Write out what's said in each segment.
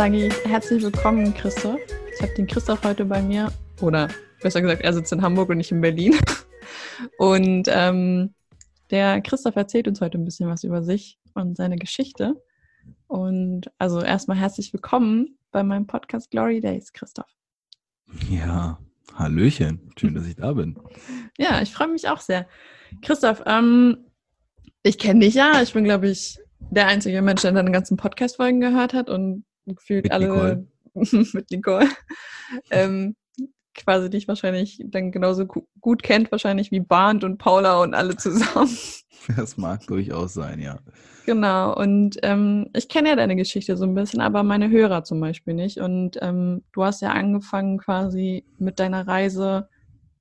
Sage ich herzlich willkommen, Christoph. Ich habe den Christoph heute bei mir, oder besser gesagt, er sitzt in Hamburg und nicht in Berlin. Und ähm, der Christoph erzählt uns heute ein bisschen was über sich und seine Geschichte. Und also erstmal herzlich willkommen bei meinem Podcast Glory Days, Christoph. Ja, Hallöchen. Schön, dass ich da bin. Ja, ich freue mich auch sehr. Christoph, ähm, ich kenne dich ja. Ich bin, glaube ich, der einzige Mensch, der deine ganzen Podcast-Folgen gehört hat und gefühlt mit alle Nicole. mit Nicole. ähm, quasi dich wahrscheinlich dann genauso gut kennt, wahrscheinlich wie Barnd und Paula und alle zusammen. Das mag durchaus sein, ja. Genau, und ähm, ich kenne ja deine Geschichte so ein bisschen, aber meine Hörer zum Beispiel nicht. Und ähm, du hast ja angefangen quasi mit deiner Reise,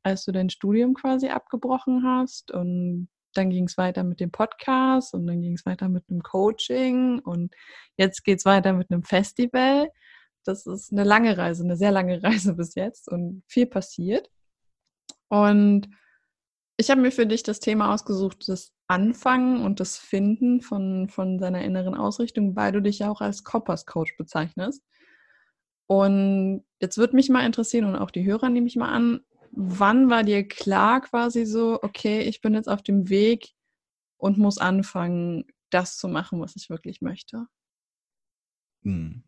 als du dein Studium quasi abgebrochen hast. Und dann ging es weiter mit dem Podcast und dann ging es weiter mit einem Coaching und jetzt geht es weiter mit einem Festival. Das ist eine lange Reise, eine sehr lange Reise bis jetzt und viel passiert. Und ich habe mir für dich das Thema ausgesucht, das Anfangen und das Finden von, von seiner inneren Ausrichtung, weil du dich ja auch als Koppers Coach bezeichnest. Und jetzt würde mich mal interessieren und auch die Hörer nehme ich mal an, wann war dir klar quasi so, okay, ich bin jetzt auf dem Weg und muss anfangen, das zu machen, was ich wirklich möchte? Hm.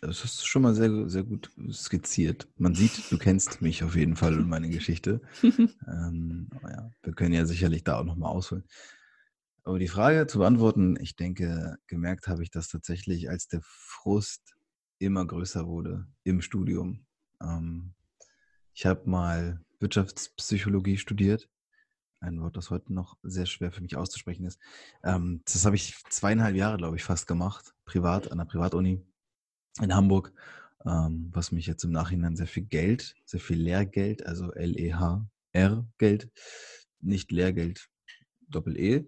Das ist schon mal sehr, sehr gut skizziert. Man sieht, du kennst mich auf jeden Fall und meine Geschichte. ähm, ja, wir können ja sicherlich da auch nochmal ausholen. Aber die Frage zu beantworten, ich denke, gemerkt habe ich das tatsächlich, als der Frust immer größer wurde im Studium. Ähm, ich habe mal Wirtschaftspsychologie studiert. Ein Wort, das heute noch sehr schwer für mich auszusprechen ist. Ähm, das habe ich zweieinhalb Jahre, glaube ich, fast gemacht, privat, an der Privatuni in Hamburg, ähm, was mich jetzt im Nachhinein sehr viel Geld, sehr viel Lehrgeld, also L-E-H-R-Geld, nicht Lehrgeld, Doppel-E,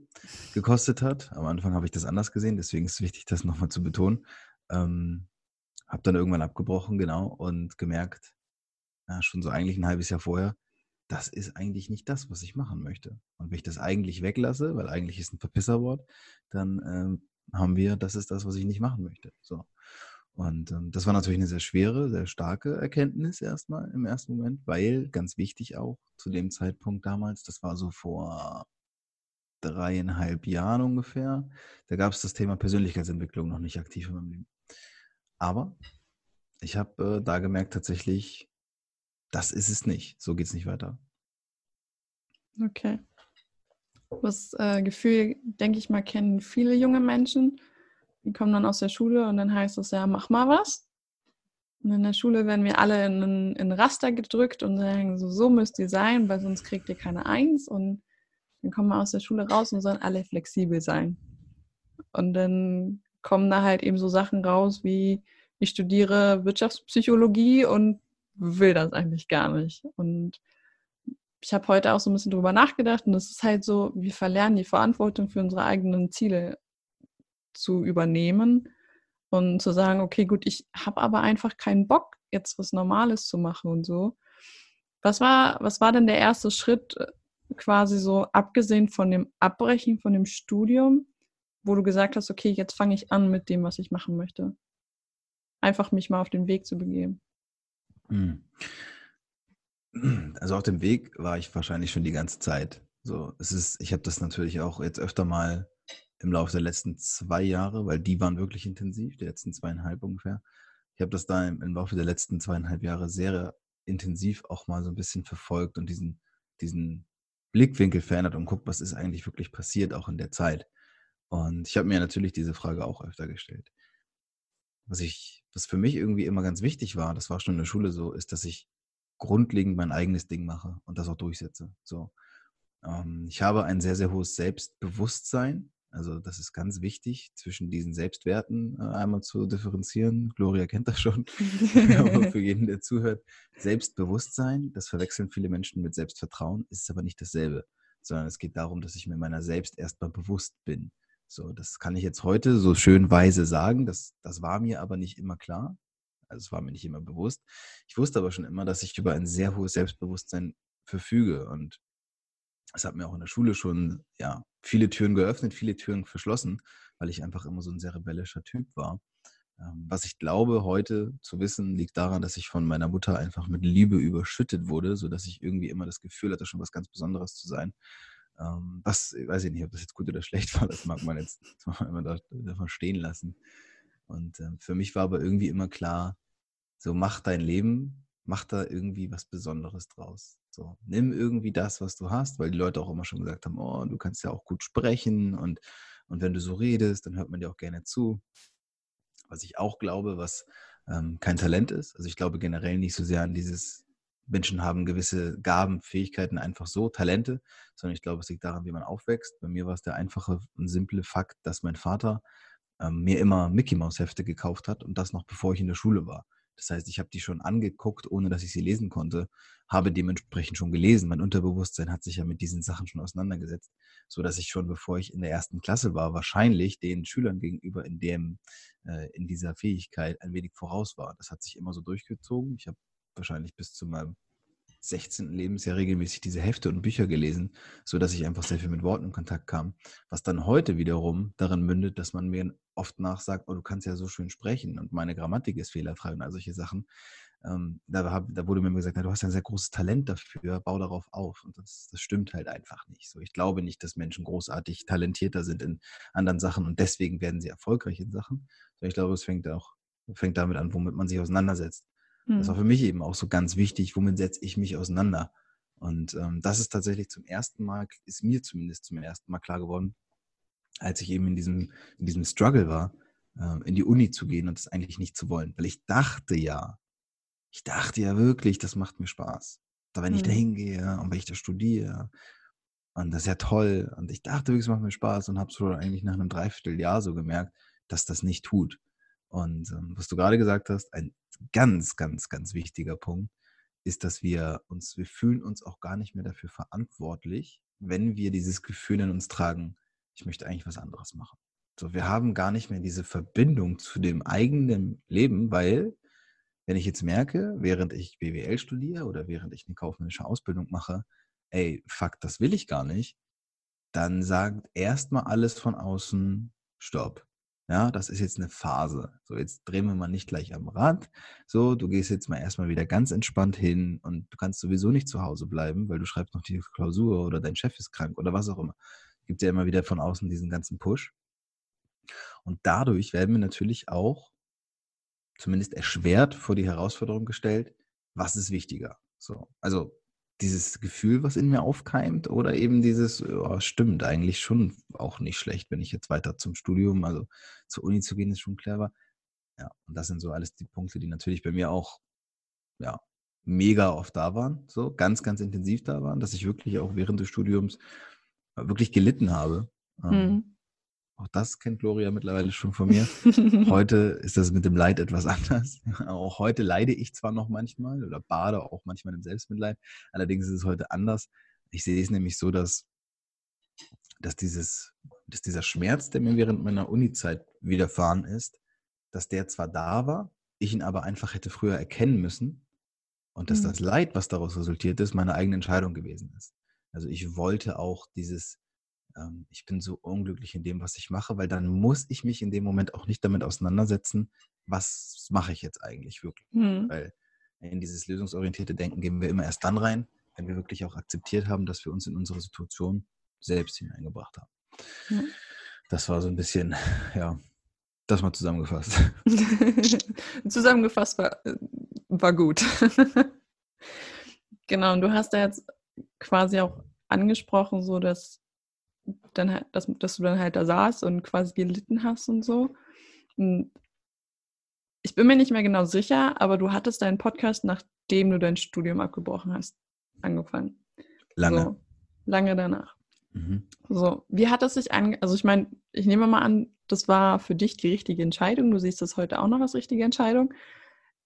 gekostet hat. Am Anfang habe ich das anders gesehen, deswegen ist es wichtig, das nochmal zu betonen. Ähm, habe dann irgendwann abgebrochen, genau, und gemerkt, ja, schon so eigentlich ein halbes Jahr vorher, das ist eigentlich nicht das, was ich machen möchte. Und wenn ich das eigentlich weglasse, weil eigentlich ist ein Verpisserwort, dann ähm, haben wir, das ist das, was ich nicht machen möchte. So. Und ähm, das war natürlich eine sehr schwere, sehr starke Erkenntnis erstmal im ersten Moment, weil ganz wichtig auch zu dem Zeitpunkt damals, das war so vor dreieinhalb Jahren ungefähr, da gab es das Thema Persönlichkeitsentwicklung noch nicht aktiv in meinem Leben. Aber ich habe äh, da gemerkt tatsächlich, das ist es nicht. So geht es nicht weiter. Okay. Das äh, Gefühl, denke ich mal, kennen viele junge Menschen die kommen dann aus der Schule und dann heißt es ja, mach mal was. Und in der Schule werden wir alle in ein Raster gedrückt und sagen, so, so müsst ihr sein, weil sonst kriegt ihr keine Eins. Und dann kommen wir aus der Schule raus und sollen alle flexibel sein. Und dann kommen da halt eben so Sachen raus wie, ich studiere Wirtschaftspsychologie und will das eigentlich gar nicht. Und ich habe heute auch so ein bisschen drüber nachgedacht und es ist halt so, wir verlernen die Verantwortung für unsere eigenen Ziele zu übernehmen und zu sagen, okay, gut, ich habe aber einfach keinen Bock, jetzt was Normales zu machen und so. Was war, was war denn der erste Schritt äh, quasi so, abgesehen von dem Abbrechen von dem Studium, wo du gesagt hast, okay, jetzt fange ich an mit dem, was ich machen möchte? Einfach mich mal auf den Weg zu begeben. Hm. Also auf dem Weg war ich wahrscheinlich schon die ganze Zeit. So, es ist, ich habe das natürlich auch jetzt öfter mal im Laufe der letzten zwei Jahre, weil die waren wirklich intensiv, die letzten zweieinhalb ungefähr. Ich habe das da im, im, Laufe der letzten zweieinhalb Jahre sehr intensiv auch mal so ein bisschen verfolgt und diesen, diesen Blickwinkel verändert und guckt, was ist eigentlich wirklich passiert, auch in der Zeit. Und ich habe mir natürlich diese Frage auch öfter gestellt. Was ich, was für mich irgendwie immer ganz wichtig war, das war schon in der Schule so, ist, dass ich grundlegend mein eigenes Ding mache und das auch durchsetze. So. Ähm, ich habe ein sehr, sehr hohes Selbstbewusstsein also das ist ganz wichtig, zwischen diesen Selbstwerten äh, einmal zu differenzieren. Gloria kennt das schon, aber für jeden, der zuhört, Selbstbewusstsein, das verwechseln viele Menschen mit Selbstvertrauen, ist aber nicht dasselbe, sondern es geht darum, dass ich mir meiner selbst erstmal bewusst bin. So, das kann ich jetzt heute so schön weise sagen, das, das war mir aber nicht immer klar. Also es war mir nicht immer bewusst. Ich wusste aber schon immer, dass ich über ein sehr hohes Selbstbewusstsein verfüge und es hat mir auch in der Schule schon ja, viele Türen geöffnet, viele Türen verschlossen, weil ich einfach immer so ein sehr rebellischer Typ war. Ähm, was ich glaube, heute zu wissen, liegt daran, dass ich von meiner Mutter einfach mit Liebe überschüttet wurde, sodass ich irgendwie immer das Gefühl hatte, schon was ganz Besonderes zu sein. Ähm, was, weiß ich nicht, ob das jetzt gut oder schlecht war, das mag man jetzt immer davon stehen lassen. Und äh, für mich war aber irgendwie immer klar, so mach dein Leben, mach da irgendwie was Besonderes draus. So, nimm irgendwie das, was du hast, weil die Leute auch immer schon gesagt haben, oh, du kannst ja auch gut sprechen und, und wenn du so redest, dann hört man dir auch gerne zu. Was ich auch glaube, was ähm, kein Talent ist. Also ich glaube generell nicht so sehr an dieses Menschen haben gewisse Gaben, Fähigkeiten einfach so, Talente, sondern ich glaube, es liegt daran, wie man aufwächst. Bei mir war es der einfache und simple Fakt, dass mein Vater ähm, mir immer Mickey Mouse Hefte gekauft hat und das noch bevor ich in der Schule war. Das heißt, ich habe die schon angeguckt, ohne dass ich sie lesen konnte, habe dementsprechend schon gelesen. Mein Unterbewusstsein hat sich ja mit diesen Sachen schon auseinandergesetzt, so dass ich schon, bevor ich in der ersten Klasse war, wahrscheinlich den Schülern gegenüber in dem äh, in dieser Fähigkeit ein wenig voraus war. Das hat sich immer so durchgezogen. Ich habe wahrscheinlich bis zu meinem 16. Lebensjahr regelmäßig diese Hefte und Bücher gelesen, so dass ich einfach sehr viel mit Worten in Kontakt kam, was dann heute wiederum darin mündet, dass man mir oft nachsagt, oh, du kannst ja so schön sprechen und meine Grammatik ist fehlerfrei und all solche Sachen. Ähm, da, hab, da, wurde mir gesagt, na, du hast ein sehr großes Talent dafür, bau darauf auf. Und das, das stimmt halt einfach nicht. So, ich glaube nicht, dass Menschen großartig talentierter sind in anderen Sachen und deswegen werden sie erfolgreich in Sachen. Ich glaube, es fängt auch fängt damit an, womit man sich auseinandersetzt. Mhm. Das war für mich eben auch so ganz wichtig, womit setze ich mich auseinander. Und ähm, das ist tatsächlich zum ersten Mal, ist mir zumindest zum ersten Mal klar geworden, als ich eben in diesem, in diesem Struggle war, äh, in die Uni zu gehen und das eigentlich nicht zu wollen. Weil ich dachte ja, ich dachte ja wirklich, das macht mir Spaß. Da, wenn ich da mhm. hingehe und wenn ich da studiere. Und das ist ja toll. Und ich dachte wirklich, es macht mir Spaß und habe es schon eigentlich nach einem Dreivierteljahr so gemerkt, dass das nicht tut. Und ähm, was du gerade gesagt hast, ein ganz, ganz, ganz wichtiger Punkt ist, dass wir uns, wir fühlen uns auch gar nicht mehr dafür verantwortlich, wenn wir dieses Gefühl in uns tragen, ich möchte eigentlich was anderes machen. So, wir haben gar nicht mehr diese Verbindung zu dem eigenen Leben, weil wenn ich jetzt merke, während ich BWL studiere oder während ich eine kaufmännische Ausbildung mache, ey, fuck, das will ich gar nicht, dann sagt erstmal alles von außen, stopp. Ja, das ist jetzt eine Phase. So, jetzt drehen wir mal nicht gleich am Rad. So, du gehst jetzt mal erstmal wieder ganz entspannt hin und du kannst sowieso nicht zu Hause bleiben, weil du schreibst noch die Klausur oder dein Chef ist krank oder was auch immer. Gibt ja immer wieder von außen diesen ganzen Push. Und dadurch werden wir natürlich auch zumindest erschwert vor die Herausforderung gestellt, was ist wichtiger? So, also dieses Gefühl, was in mir aufkeimt, oder eben dieses, oh, stimmt, eigentlich schon auch nicht schlecht, wenn ich jetzt weiter zum Studium, also zur Uni zu gehen, ist schon clever. Ja, und das sind so alles die Punkte, die natürlich bei mir auch, ja, mega oft da waren, so ganz, ganz intensiv da waren, dass ich wirklich auch während des Studiums wirklich gelitten habe. Mhm. Auch das kennt Gloria mittlerweile schon von mir. Heute ist das mit dem Leid etwas anders. Auch heute leide ich zwar noch manchmal oder bade auch manchmal im Selbstmitleid. Allerdings ist es heute anders. Ich sehe es nämlich so, dass, dass, dieses, dass dieser Schmerz, der mir während meiner Uni-Zeit widerfahren ist, dass der zwar da war, ich ihn aber einfach hätte früher erkennen müssen und dass mhm. das Leid, was daraus resultiert ist, meine eigene Entscheidung gewesen ist. Also ich wollte auch dieses ähm, ich bin so unglücklich in dem, was ich mache, weil dann muss ich mich in dem Moment auch nicht damit auseinandersetzen, was mache ich jetzt eigentlich wirklich. Mhm. Weil in dieses lösungsorientierte Denken gehen wir immer erst dann rein, wenn wir wirklich auch akzeptiert haben, dass wir uns in unsere Situation selbst hineingebracht haben. Mhm. Das war so ein bisschen, ja, das mal zusammengefasst. zusammengefasst war, äh, war gut. genau, und du hast da jetzt quasi auch angesprochen, so dass dann halt, dass, dass du dann halt da saßt und quasi gelitten hast und so. Und ich bin mir nicht mehr genau sicher, aber du hattest deinen Podcast, nachdem du dein Studium abgebrochen hast, angefangen. Lange. So, lange danach. Mhm. So, wie hat das sich an, also ich meine, ich nehme mal an, das war für dich die richtige Entscheidung. Du siehst das heute auch noch als richtige Entscheidung.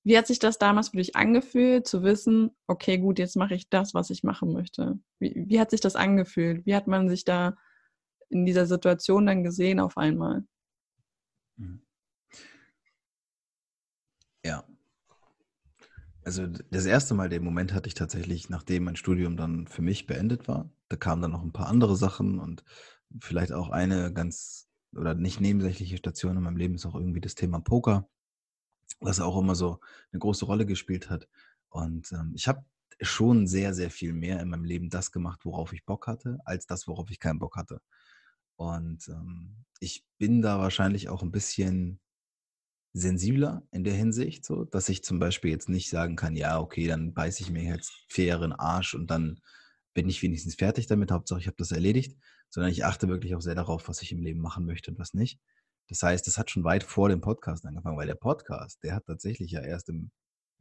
Wie hat sich das damals für dich angefühlt, zu wissen, okay, gut, jetzt mache ich das, was ich machen möchte? Wie, wie hat sich das angefühlt? Wie hat man sich da in dieser Situation dann gesehen auf einmal? Mhm. Ja. Also das erste Mal den Moment hatte ich tatsächlich, nachdem mein Studium dann für mich beendet war. Da kamen dann noch ein paar andere Sachen und vielleicht auch eine ganz oder nicht nebensächliche Station in meinem Leben ist auch irgendwie das Thema Poker. was auch immer so eine große Rolle gespielt hat. Und ähm, ich habe schon sehr, sehr viel mehr in meinem Leben das gemacht, worauf ich Bock hatte, als das, worauf ich keinen Bock hatte. Und ähm, ich bin da wahrscheinlich auch ein bisschen sensibler in der Hinsicht, so, dass ich zum Beispiel jetzt nicht sagen kann, ja, okay, dann beiße ich mir jetzt den Arsch und dann bin ich wenigstens fertig damit, Hauptsache ich habe das erledigt, sondern ich achte wirklich auch sehr darauf, was ich im Leben machen möchte und was nicht. Das heißt, das hat schon weit vor dem Podcast angefangen, weil der Podcast, der hat tatsächlich ja erst im,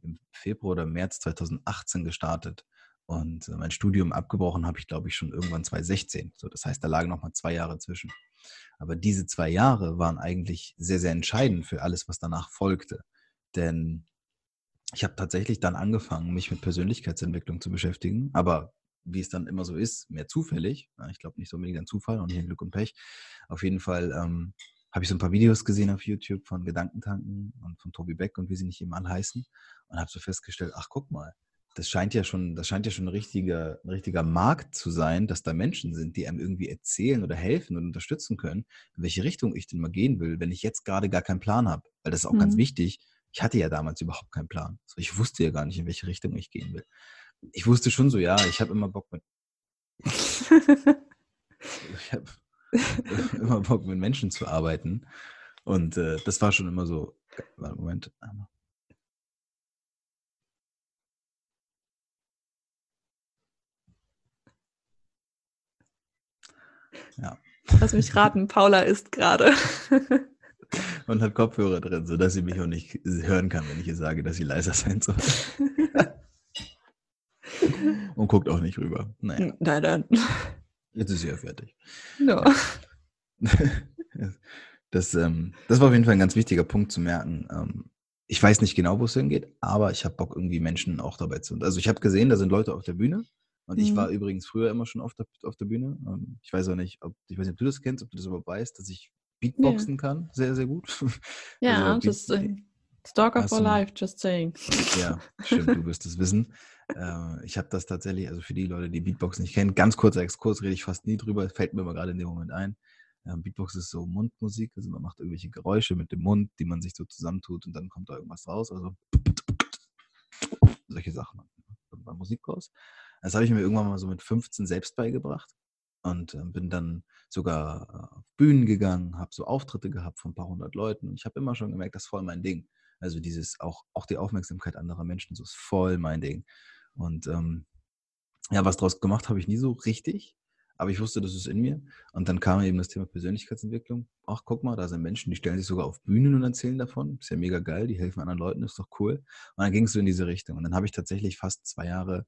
im Februar oder März 2018 gestartet. Und äh, mein Studium abgebrochen habe ich, glaube ich, schon irgendwann 2016. So, das heißt, da lagen noch mal zwei Jahre zwischen. Aber diese zwei Jahre waren eigentlich sehr, sehr entscheidend für alles, was danach folgte. Denn ich habe tatsächlich dann angefangen, mich mit Persönlichkeitsentwicklung zu beschäftigen, aber wie es dann immer so ist, mehr zufällig. Ich glaube nicht so unbedingt ein Zufall und ein Glück und Pech. Auf jeden Fall ähm, habe ich so ein paar Videos gesehen auf YouTube von Gedankentanken und von Tobi Beck und wie sie nicht eben heißen und habe so festgestellt, ach guck mal, das scheint ja schon, das scheint ja schon ein richtiger, ein richtiger Markt zu sein, dass da Menschen sind, die einem irgendwie erzählen oder helfen und unterstützen können, in welche Richtung ich denn mal gehen will, wenn ich jetzt gerade gar keinen Plan habe. Weil das ist auch mhm. ganz wichtig. Ich hatte ja damals überhaupt keinen Plan. Also ich wusste ja gar nicht, in welche Richtung ich gehen will. Ich wusste schon so, ja, ich habe immer Bock mit. ich habe immer Bock mit Menschen zu arbeiten. Und äh, das war schon immer so. Moment. Einmal. Ja. Lass mich raten, Paula ist gerade. Und hat Kopfhörer drin, sodass sie mich auch nicht hören kann, wenn ich ihr sage, dass sie leiser sein soll. Und guckt auch nicht rüber. Naja. Nein, nein. Jetzt ist sie ja fertig. Ja. Das, ähm, das war auf jeden Fall ein ganz wichtiger Punkt zu merken. Ähm, ich weiß nicht genau, wo es hingeht, aber ich habe Bock, irgendwie Menschen auch dabei zu. Also ich habe gesehen, da sind Leute auf der Bühne, und mhm. ich war übrigens früher immer schon auf der, auf der Bühne. Ähm, ich weiß auch nicht, ob, ich weiß nicht, ob du das kennst, ob du das überhaupt weißt, dass ich Beatboxen ja. kann. Sehr, sehr gut. Ja, also, just uh, Stalker for Life, just saying. Ja, stimmt, du wirst es wissen. Äh, ich habe das tatsächlich, also für die Leute, die Beatboxen nicht kennen, ganz kurzer Exkurs, rede ich fast nie drüber, fällt mir aber gerade in dem Moment ein. Ähm, Beatbox ist so Mundmusik, also man macht irgendwelche Geräusche mit dem Mund, die man sich so zusammentut und dann kommt da irgendwas raus. Also solche Sachen. Mal Musik raus. Das habe ich mir irgendwann mal so mit 15 selbst beigebracht und äh, bin dann sogar äh, auf Bühnen gegangen, habe so Auftritte gehabt von ein paar hundert Leuten und ich habe immer schon gemerkt, das ist voll mein Ding. Also dieses auch, auch die Aufmerksamkeit anderer Menschen, so ist voll mein Ding. Und ähm, ja, was draus gemacht habe ich nie so richtig, aber ich wusste, das ist in mir. Und dann kam eben das Thema Persönlichkeitsentwicklung. Ach, guck mal, da sind Menschen, die stellen sich sogar auf Bühnen und erzählen davon. Ist ja mega geil, die helfen anderen Leuten, ist doch cool. Und dann ging es so in diese Richtung. Und dann habe ich tatsächlich fast zwei Jahre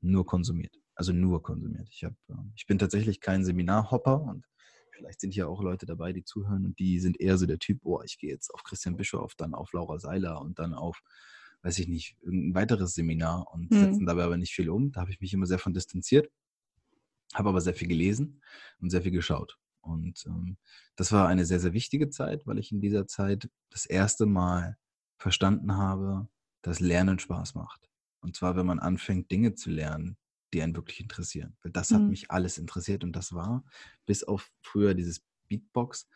nur konsumiert. Also nur konsumiert. Ich, hab, ähm, ich bin tatsächlich kein Seminarhopper und vielleicht sind hier auch Leute dabei, die zuhören und die sind eher so der Typ, oh, ich gehe jetzt auf Christian Bischof, dann auf Laura Seiler und dann auf, weiß ich nicht, ein weiteres Seminar und mhm. setzen dabei aber nicht viel um. Da habe ich mich immer sehr von distanziert, habe aber sehr viel gelesen und sehr viel geschaut. Und ähm, das war eine sehr, sehr wichtige Zeit, weil ich in dieser Zeit das erste Mal verstanden habe, dass Lernen Spaß macht. Und zwar, wenn man anfängt, Dinge zu lernen, die einen wirklich interessieren. Weil das hat mhm. mich alles interessiert und das war bis auf früher dieses Beatbox,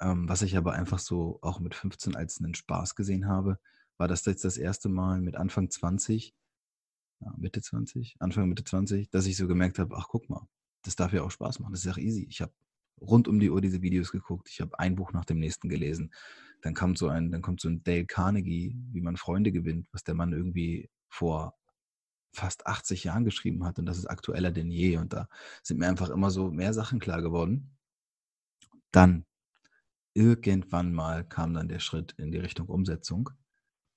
ähm, was ich aber einfach so auch mit 15 als einen Spaß gesehen habe, war das jetzt das erste Mal mit Anfang 20, ja, Mitte 20, Anfang Mitte 20, dass ich so gemerkt habe, ach guck mal, das darf ja auch Spaß machen, das ist ja easy. Ich habe rund um die Uhr diese Videos geguckt, ich habe ein Buch nach dem nächsten gelesen. Dann kommt so ein, dann kommt so ein Dale Carnegie, wie man Freunde gewinnt, was der Mann irgendwie vor fast 80 Jahren geschrieben hat und das ist aktueller denn je und da sind mir einfach immer so mehr Sachen klar geworden. Dann irgendwann mal kam dann der Schritt in die Richtung Umsetzung,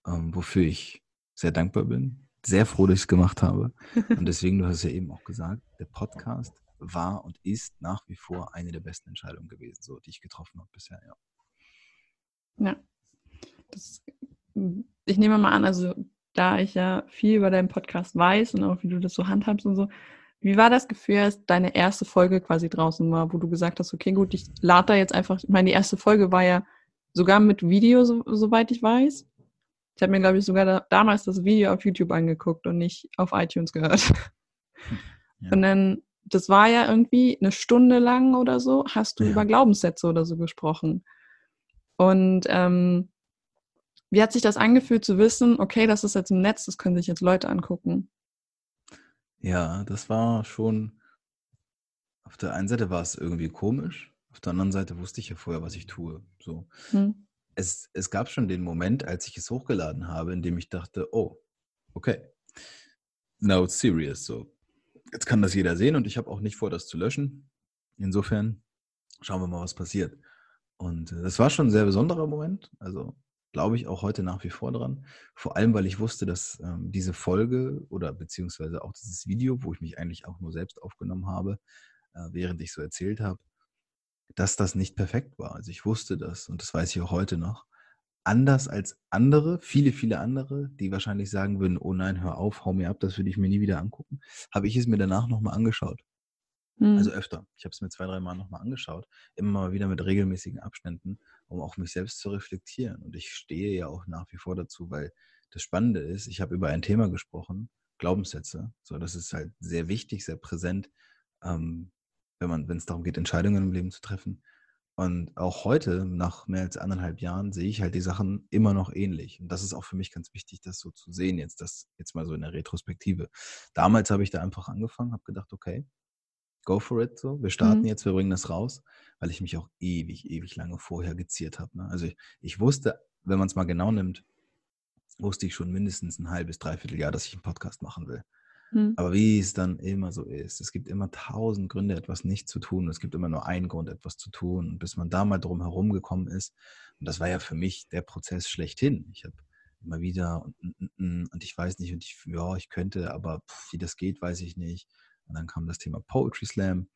ähm, wofür ich sehr dankbar bin, sehr froh, dass ich es gemacht habe. Und deswegen, du hast ja eben auch gesagt, der Podcast war und ist nach wie vor eine der besten Entscheidungen gewesen, so die ich getroffen habe bisher, ja. Ja. Das, ich nehme mal an, also da ich ja viel über deinen Podcast weiß und auch wie du das so handhabst und so, wie war das Gefühl, als deine erste Folge quasi draußen war, wo du gesagt hast, okay, gut, ich lade da jetzt einfach, ich meine, die erste Folge war ja sogar mit Video, so, soweit ich weiß. Ich habe mir, glaube ich, sogar da, damals das Video auf YouTube angeguckt und nicht auf iTunes gehört. Ja. Und dann, das war ja irgendwie eine Stunde lang oder so, hast du ja. über Glaubenssätze oder so gesprochen. Und ähm, wie hat sich das angefühlt zu wissen, okay, das ist jetzt im Netz, das können sich jetzt Leute angucken? Ja, das war schon, auf der einen Seite war es irgendwie komisch, auf der anderen Seite wusste ich ja vorher, was ich tue. So. Hm. Es, es gab schon den Moment, als ich es hochgeladen habe, in dem ich dachte, oh, okay, now it's serious. So, jetzt kann das jeder sehen und ich habe auch nicht vor, das zu löschen. Insofern schauen wir mal, was passiert. Und äh, das war schon ein sehr besonderer Moment. Also glaube ich auch heute nach wie vor dran. Vor allem, weil ich wusste, dass ähm, diese Folge oder beziehungsweise auch dieses Video, wo ich mich eigentlich auch nur selbst aufgenommen habe, äh, während ich so erzählt habe, dass das nicht perfekt war. Also ich wusste das und das weiß ich auch heute noch. Anders als andere, viele, viele andere, die wahrscheinlich sagen würden, oh nein, hör auf, hau mir ab, das würde ich mir nie wieder angucken, habe ich es mir danach nochmal angeschaut. Mhm. Also öfter. Ich habe es mir zwei, drei Mal nochmal angeschaut. Immer mal wieder mit regelmäßigen Abständen, um auch mich selbst zu reflektieren. Und ich stehe ja auch nach wie vor dazu, weil das Spannende ist, ich habe über ein Thema gesprochen, Glaubenssätze. So, das ist halt sehr wichtig, sehr präsent, ähm, wenn man, wenn es darum geht, Entscheidungen im Leben zu treffen. Und auch heute, nach mehr als anderthalb Jahren, sehe ich halt die Sachen immer noch ähnlich. Und das ist auch für mich ganz wichtig, das so zu sehen, jetzt das jetzt mal so in der Retrospektive. Damals habe ich da einfach angefangen, habe gedacht, okay, go for it. So. Wir starten mhm. jetzt, wir bringen das raus, weil ich mich auch ewig, ewig lange vorher geziert habe. Ne? Also ich, ich wusste, wenn man es mal genau nimmt, wusste ich schon mindestens ein halbes, dreiviertel Jahr, dass ich einen Podcast machen will. Mhm. Aber wie es dann immer so ist, es gibt immer tausend Gründe, etwas nicht zu tun. Es gibt immer nur einen Grund, etwas zu tun. Und bis man da mal drum herum gekommen ist, und das war ja für mich der Prozess schlechthin. Ich habe immer wieder und, und, und, ich weiß nicht, und ich, ja, ich könnte, aber pff, wie das geht, weiß ich nicht. Und dann kam das Thema Poetry Slam.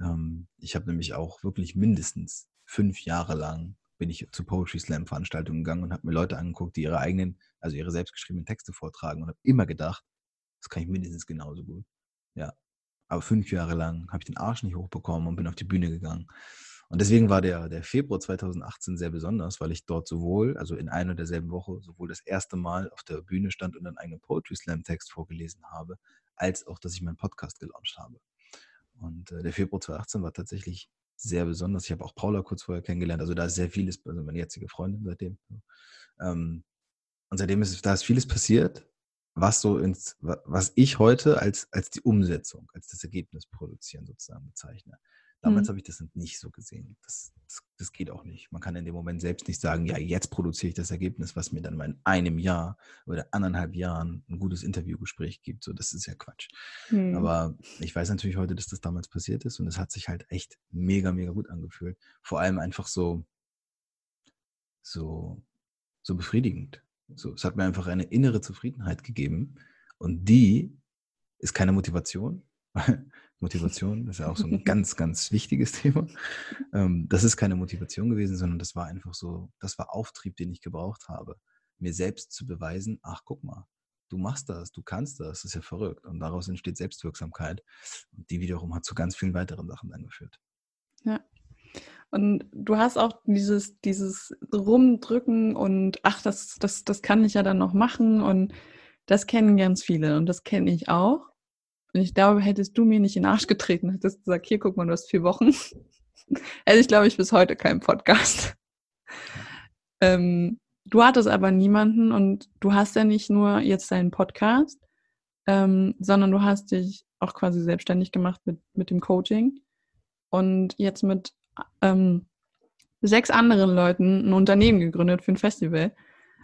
Ähm, ich habe nämlich auch wirklich mindestens fünf Jahre lang bin ich zu Poetry Slam Veranstaltungen gegangen und habe mir Leute angeguckt, die ihre eigenen, also ihre selbstgeschriebenen Texte vortragen und habe immer gedacht, das kann ich mindestens genauso gut. Ja. Aber fünf Jahre lang habe ich den Arsch nicht hochbekommen und bin auf die Bühne gegangen. Und deswegen war der, der Februar 2018 sehr besonders, weil ich dort sowohl, also in einer und derselben Woche, sowohl das erste Mal auf der Bühne stand und einen eigenen Poetry Slam Text vorgelesen habe, als auch, dass ich meinen Podcast gelauncht habe. Und äh, der Februar 2018 war tatsächlich sehr besonders. Ich habe auch Paula kurz vorher kennengelernt. Also da ist sehr vieles, also meine jetzige Freundin seitdem. Ähm, und seitdem ist da ist vieles passiert, was so ins, was ich heute als, als die Umsetzung, als das Ergebnis produzieren sozusagen bezeichne. Damals mhm. habe ich das nicht so gesehen. Das, das, das, geht auch nicht. Man kann in dem Moment selbst nicht sagen, ja, jetzt produziere ich das Ergebnis, was mir dann mal in einem Jahr oder anderthalb Jahren ein gutes Interviewgespräch gibt. So, das ist ja Quatsch. Mhm. Aber ich weiß natürlich heute, dass das damals passiert ist und es hat sich halt echt mega, mega gut angefühlt. Vor allem einfach so, so, so befriedigend. So, es hat mir einfach eine innere Zufriedenheit gegeben und die ist keine Motivation, Motivation ist ja auch so ein ganz, ganz wichtiges Thema. Ähm, das ist keine Motivation gewesen, sondern das war einfach so, das war Auftrieb, den ich gebraucht habe, mir selbst zu beweisen, ach guck mal, du machst das, du kannst das, das ist ja verrückt. Und daraus entsteht Selbstwirksamkeit. Und die wiederum hat zu ganz vielen weiteren Sachen dann geführt. Ja. Und du hast auch dieses, dieses Rumdrücken und ach, das, das, das kann ich ja dann noch machen. Und das kennen ganz viele und das kenne ich auch. Und ich glaube, hättest du mir nicht in den Arsch getreten, hättest gesagt, hier, guck mal, du hast vier Wochen. Hätte ich, glaube ich, bis heute keinen Podcast. Ähm, du hattest aber niemanden und du hast ja nicht nur jetzt deinen Podcast, ähm, sondern du hast dich auch quasi selbstständig gemacht mit, mit dem Coaching und jetzt mit ähm, sechs anderen Leuten ein Unternehmen gegründet für ein Festival.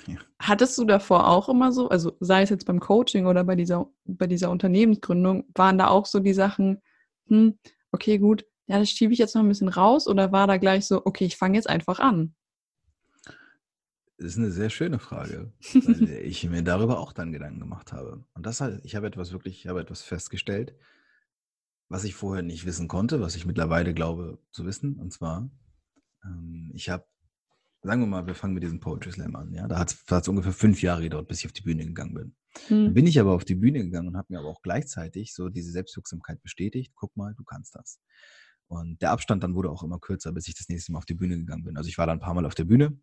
Ja. Hattest du davor auch immer so, also sei es jetzt beim Coaching oder bei dieser, bei dieser Unternehmensgründung, waren da auch so die Sachen, hm, okay, gut, ja, das schiebe ich jetzt noch ein bisschen raus oder war da gleich so, okay, ich fange jetzt einfach an? Das ist eine sehr schöne Frage, weil ich mir darüber auch dann Gedanken gemacht habe. Und das halt, ich habe etwas wirklich, ich habe etwas festgestellt, was ich vorher nicht wissen konnte, was ich mittlerweile glaube zu wissen. Und zwar, ähm, ich habe sagen wir mal, wir fangen mit diesem Poetry Slam an. Ja? Da hat es ungefähr fünf Jahre gedauert, bis ich auf die Bühne gegangen bin. Hm. Dann bin ich aber auf die Bühne gegangen und habe mir aber auch gleichzeitig so diese Selbstwirksamkeit bestätigt. Guck mal, du kannst das. Und der Abstand dann wurde auch immer kürzer, bis ich das nächste Mal auf die Bühne gegangen bin. Also ich war dann ein paar Mal auf der Bühne,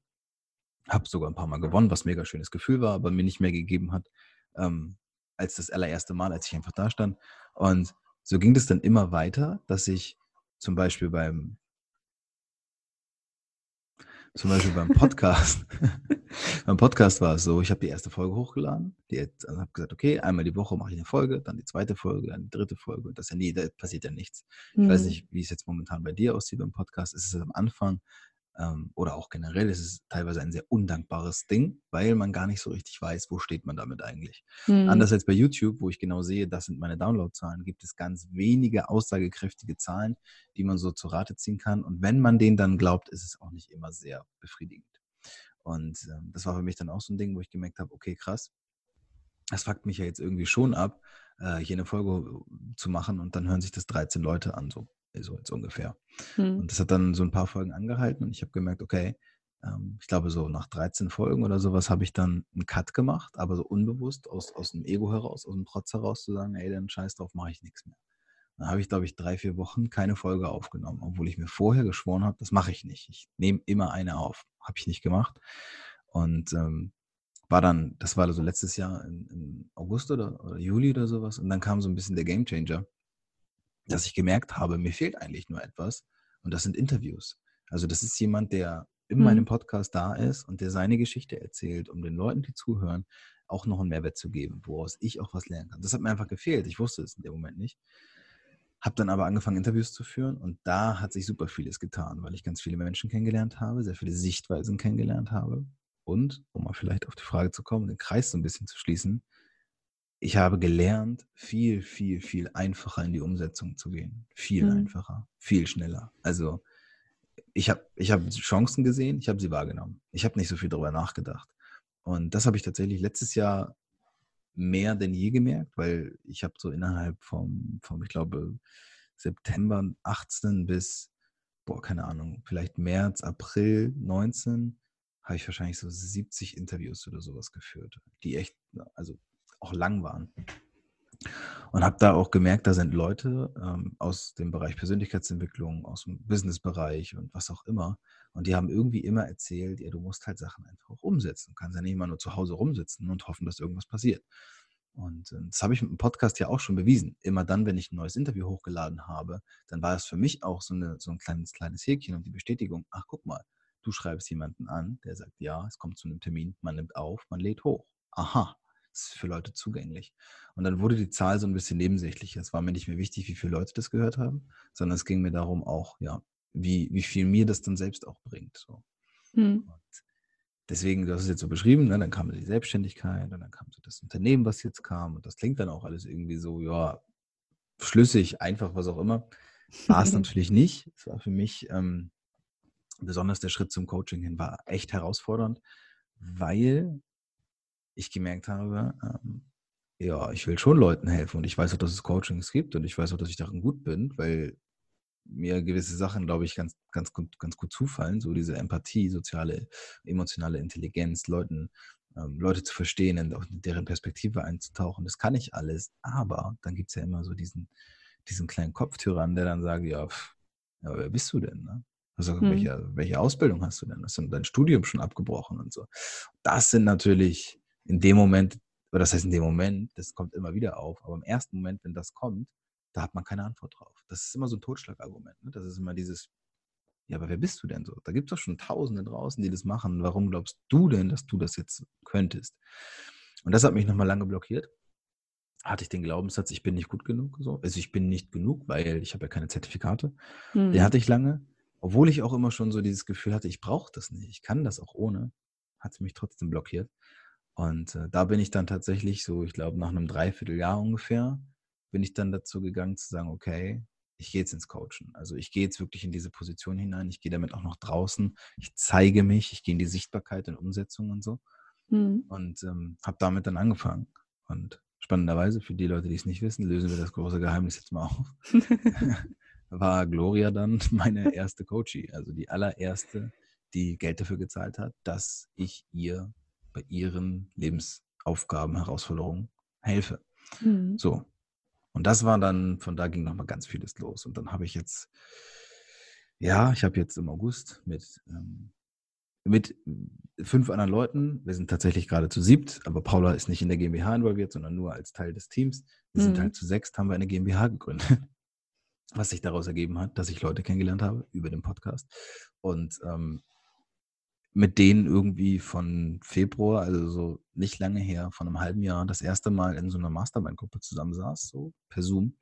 habe sogar ein paar Mal gewonnen, was ein mega schönes Gefühl war, aber mir nicht mehr gegeben hat ähm, als das allererste Mal, als ich einfach da stand. Und so ging es dann immer weiter, dass ich zum Beispiel beim Zum Beispiel beim Podcast. beim Podcast war es so, ich habe die erste Folge hochgeladen. Die also habe gesagt, okay, einmal die Woche mache ich eine Folge, dann die zweite Folge, dann die dritte Folge. Und das ja nie, da passiert ja nichts. Mhm. Ich weiß mhm. nicht, wie es jetzt momentan bei dir aussieht beim Podcast. Ist es am Anfang oder auch generell ist es teilweise ein sehr undankbares Ding, weil man gar nicht so richtig weiß, wo steht man damit eigentlich. Mhm. Anders als bei YouTube, wo ich genau sehe, das sind meine Downloadzahlen, gibt es ganz wenige aussagekräftige Zahlen, die man so zu Rate ziehen kann. Und wenn man denen dann glaubt, ist es auch nicht immer sehr befriedigend. Und ähm, das war für mich dann auch so ein Ding, wo ich gemerkt habe, okay, krass, das fuckt mich ja jetzt irgendwie schon ab, äh, hier eine Folge zu machen und dann hören sich das 13 Leute an, so so jetzt ungefähr. Hm. Und das hat dann so ein paar Folgen angehalten und ich habe gemerkt, okay, ähm, ich glaube so nach 13 Folgen oder sowas habe ich dann einen Cut gemacht, aber so unbewusst aus, aus dem Ego heraus, aus dem Trotz heraus zu sagen, ey, dann scheiß drauf, mache ich nichts mehr. Dann habe ich, glaube ich, drei, vier Wochen keine Folge aufgenommen, obwohl ich mir vorher geschworen habe, das mache ich nicht. Ich nehme immer eine auf. Habe ich nicht gemacht. Und ähm, war dann, das war so letztes Jahr im August oder, oder Juli oder sowas. Und dann kam so ein bisschen der Gamechanger dass ich gemerkt habe, mir fehlt eigentlich nur etwas und das sind Interviews. Also das ist jemand, der in mhm. meinem Podcast da ist und der seine Geschichte erzählt, um den Leuten, die zuhören, auch noch einen Mehrwert zu geben, woraus ich auch was lernen kann. Das hat mir einfach gefehlt. Ich wusste es in dem Moment nicht. Habe dann aber angefangen, Interviews zu führen und da hat sich super vieles getan, weil ich ganz viele Menschen kennengelernt habe, sehr viele Sichtweisen kennengelernt habe. Und, um mal vielleicht auf die Frage zu kommen, den Kreis so ein bisschen zu schließen, ich habe gelernt, viel, viel, viel einfacher in die Umsetzung zu gehen. Viel mhm. einfacher, viel schneller. Also ich habe ich hab Chancen gesehen, ich habe sie wahrgenommen. Ich habe nicht so viel darüber nachgedacht. Und das habe ich tatsächlich letztes Jahr mehr denn je gemerkt, weil ich habe so innerhalb vom, vom, ich glaube, September 18 bis, boah, keine Ahnung, vielleicht März, April 19, habe ich wahrscheinlich so 70 Interviews oder sowas geführt, die echt, also auch lang waren. Und habe da auch gemerkt, da sind Leute ähm, aus dem Bereich Persönlichkeitsentwicklung, aus dem Businessbereich und was auch immer. Und die haben irgendwie immer erzählt, ja, du musst halt Sachen einfach auch umsetzen. Du kannst ja nicht immer nur zu Hause rumsitzen und hoffen, dass irgendwas passiert. Und äh, das habe ich mit dem Podcast ja auch schon bewiesen. Immer dann, wenn ich ein neues Interview hochgeladen habe, dann war es für mich auch so, eine, so ein kleines, kleines Häkchen und die Bestätigung, ach guck mal, du schreibst jemanden an, der sagt, ja, es kommt zu einem Termin, man nimmt auf, man lädt hoch. Aha, ist für Leute zugänglich. Und dann wurde die Zahl so ein bisschen nebensächlich. Es war mir nicht mehr wichtig, wie viele Leute das gehört haben, sondern es ging mir darum auch, ja, wie, wie viel mir das dann selbst auch bringt. So. Hm. deswegen, du hast es jetzt so beschrieben, ne, dann kam die Selbstständigkeit und dann kam so das Unternehmen, was jetzt kam. Und das klingt dann auch alles irgendwie so, ja, schlüssig, einfach, was auch immer. War es natürlich nicht. Es war für mich ähm, besonders der Schritt zum Coaching hin war echt herausfordernd, weil ich gemerkt habe, ähm, ja, ich will schon Leuten helfen und ich weiß auch, dass es Coachings gibt und ich weiß auch, dass ich darin gut bin, weil mir gewisse Sachen, glaube ich, ganz, ganz, gut, ganz gut zufallen, so diese Empathie, soziale, emotionale Intelligenz, Leuten, ähm, Leute zu verstehen und auch in deren Perspektive einzutauchen, das kann ich alles, aber dann gibt es ja immer so diesen, diesen kleinen Kopftyrann, der dann sagt, ja, pff, ja wer bist du denn? Ne? Also hm. welche, welche Ausbildung hast du denn? Hast du dein Studium schon abgebrochen und so? Das sind natürlich in dem Moment, oder das heißt in dem Moment, das kommt immer wieder auf, aber im ersten Moment, wenn das kommt, da hat man keine Antwort drauf. Das ist immer so ein Totschlagargument. Ne? Das ist immer dieses, ja, aber wer bist du denn so? Da gibt es doch schon Tausende draußen, die das machen. Warum glaubst du denn, dass du das jetzt könntest? Und das hat mich nochmal lange blockiert. Hatte ich den Glaubenssatz, ich bin nicht gut genug. So. Also ich bin nicht genug, weil ich habe ja keine Zertifikate. Hm. Den hatte ich lange. Obwohl ich auch immer schon so dieses Gefühl hatte, ich brauche das nicht. Ich kann das auch ohne. Hat es mich trotzdem blockiert. Und äh, da bin ich dann tatsächlich so, ich glaube, nach einem Dreivierteljahr ungefähr, bin ich dann dazu gegangen zu sagen, okay, ich gehe jetzt ins Coachen. Also ich gehe jetzt wirklich in diese Position hinein, ich gehe damit auch noch draußen, ich zeige mich, ich gehe in die Sichtbarkeit und Umsetzung und so. Mhm. Und ähm, habe damit dann angefangen. Und spannenderweise, für die Leute, die es nicht wissen, lösen wir das große Geheimnis jetzt mal auf. war Gloria dann meine erste Coachie, also die allererste, die Geld dafür gezahlt hat, dass ich ihr bei ihren Lebensaufgaben, Herausforderungen helfe. Mhm. So. Und das war dann, von da ging nochmal ganz vieles los. Und dann habe ich jetzt, ja, ich habe jetzt im August mit, ähm, mit fünf anderen Leuten, wir sind tatsächlich gerade zu siebt, aber Paula ist nicht in der GmbH involviert, sondern nur als Teil des Teams. Wir mhm. sind halt zu sechst, haben wir eine GmbH gegründet. Was sich daraus ergeben hat, dass ich Leute kennengelernt habe über den Podcast. Und ähm, mit denen irgendwie von Februar, also so nicht lange her, von einem halben Jahr, das erste Mal in so einer Mastermind-Gruppe zusammensaß, so per Zoom.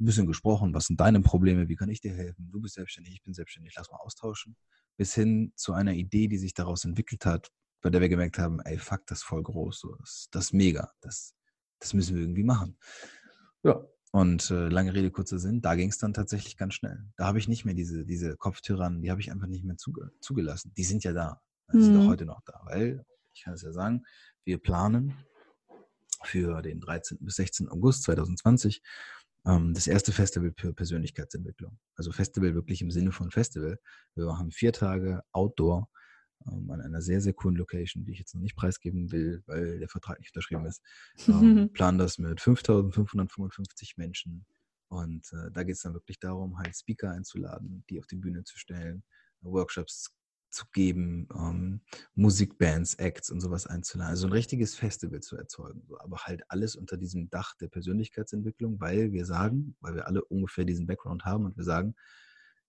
Ein bisschen gesprochen, was sind deine Probleme, wie kann ich dir helfen? Du bist selbstständig, ich bin selbstständig, lass mal austauschen. Bis hin zu einer Idee, die sich daraus entwickelt hat, bei der wir gemerkt haben, ey, fuck, das ist voll groß, so, das, das ist mega, das, das müssen wir irgendwie machen. Ja, und äh, lange Rede, kurzer Sinn, da ging es dann tatsächlich ganz schnell. Da habe ich nicht mehr diese, diese Kopftyrannen, die habe ich einfach nicht mehr zuge zugelassen. Die sind ja da. Die mhm. sind auch heute noch da, weil, ich kann es ja sagen, wir planen für den 13. bis 16. August 2020 ähm, das erste Festival für Persönlichkeitsentwicklung. Also Festival wirklich im Sinne von Festival. Wir machen vier Tage Outdoor ähm, an einer sehr, sehr coolen Location, die ich jetzt noch nicht preisgeben will, weil der Vertrag nicht unterschrieben ist. Ähm, planen das mit 5555 Menschen. Und äh, da geht es dann wirklich darum, halt Speaker einzuladen, die auf die Bühne zu stellen, Workshops zu geben, ähm, Musikbands, Acts und sowas einzuladen. Also ein richtiges Festival zu erzeugen. So. Aber halt alles unter diesem Dach der Persönlichkeitsentwicklung, weil wir sagen, weil wir alle ungefähr diesen Background haben und wir sagen,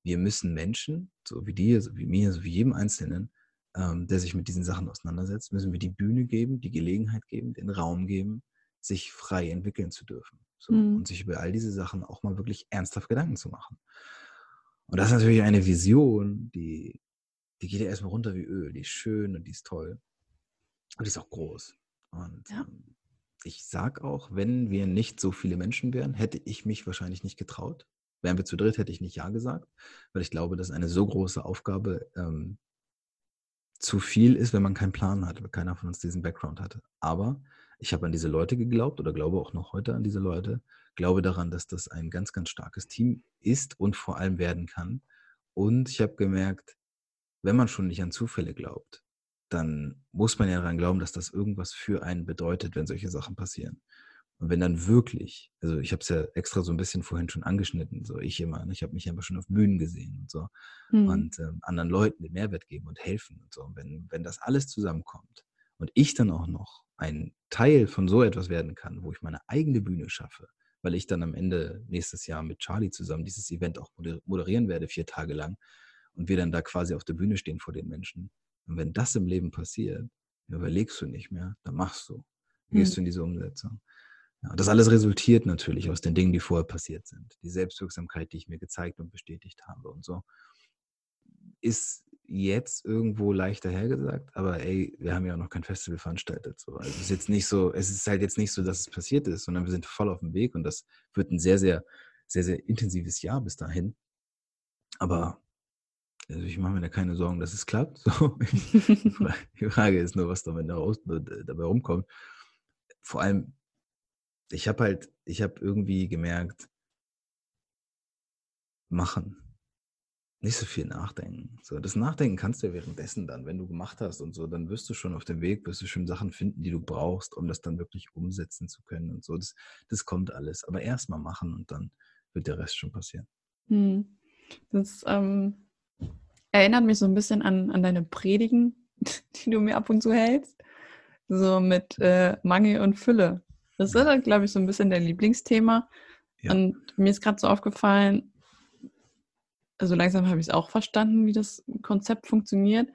wir müssen Menschen, so wie dir, so wie mir, so wie jedem Einzelnen, ähm, der sich mit diesen Sachen auseinandersetzt, müssen wir die Bühne geben, die Gelegenheit geben, den Raum geben, sich frei entwickeln zu dürfen. So, mhm. Und sich über all diese Sachen auch mal wirklich ernsthaft Gedanken zu machen. Und das ist natürlich eine Vision, die, die geht ja erstmal runter wie Öl. Die ist schön und die ist toll. Und die ist auch groß. Und ja. ähm, ich sag auch, wenn wir nicht so viele Menschen wären, hätte ich mich wahrscheinlich nicht getraut. Wären wir zu dritt, hätte ich nicht Ja gesagt, weil ich glaube, dass eine so große Aufgabe ähm, zu viel ist, wenn man keinen Plan hat, weil keiner von uns diesen Background hatte. Aber ich habe an diese Leute geglaubt oder glaube auch noch heute an diese Leute, glaube daran, dass das ein ganz, ganz starkes Team ist und vor allem werden kann. Und ich habe gemerkt, wenn man schon nicht an Zufälle glaubt, dann muss man ja daran glauben, dass das irgendwas für einen bedeutet, wenn solche Sachen passieren. Und wenn dann wirklich, also ich habe es ja extra so ein bisschen vorhin schon angeschnitten, so ich immer, ne, ich habe mich einfach schon auf Bühnen gesehen und so mhm. und ähm, anderen Leuten den Mehrwert geben und helfen und so. Und wenn, wenn das alles zusammenkommt und ich dann auch noch ein Teil von so etwas werden kann, wo ich meine eigene Bühne schaffe, weil ich dann am Ende nächstes Jahr mit Charlie zusammen dieses Event auch moderieren werde, vier Tage lang und wir dann da quasi auf der Bühne stehen vor den Menschen. Und wenn das im Leben passiert, überlegst du nicht mehr, dann machst du, gehst mhm. du in diese Umsetzung. Ja, das alles resultiert natürlich aus den Dingen, die vorher passiert sind. Die Selbstwirksamkeit, die ich mir gezeigt und bestätigt habe und so. Ist jetzt irgendwo leichter hergesagt, aber ey, wir haben ja auch noch kein Festival veranstaltet. So. Also es ist jetzt nicht so, es ist halt jetzt nicht so, dass es passiert ist, sondern wir sind voll auf dem Weg und das wird ein sehr, sehr, sehr, sehr intensives Jahr bis dahin. Aber also ich mache mir da keine Sorgen, dass es klappt. So. Die Frage ist nur, was dabei, dabei rumkommt. Vor allem, ich habe halt, ich habe irgendwie gemerkt, machen. Nicht so viel nachdenken. So, das Nachdenken kannst du ja währenddessen dann, wenn du gemacht hast und so, dann wirst du schon auf dem Weg, wirst du schon Sachen finden, die du brauchst, um das dann wirklich umsetzen zu können und so. Das, das kommt alles. Aber erst mal machen und dann wird der Rest schon passieren. Hm. Das ähm, erinnert mich so ein bisschen an, an deine Predigen, die du mir ab und zu hältst. So mit äh, Mangel und Fülle. Das ist, halt, glaube ich, so ein bisschen dein Lieblingsthema. Ja. Und mir ist gerade so aufgefallen, also langsam habe ich es auch verstanden, wie das Konzept funktioniert,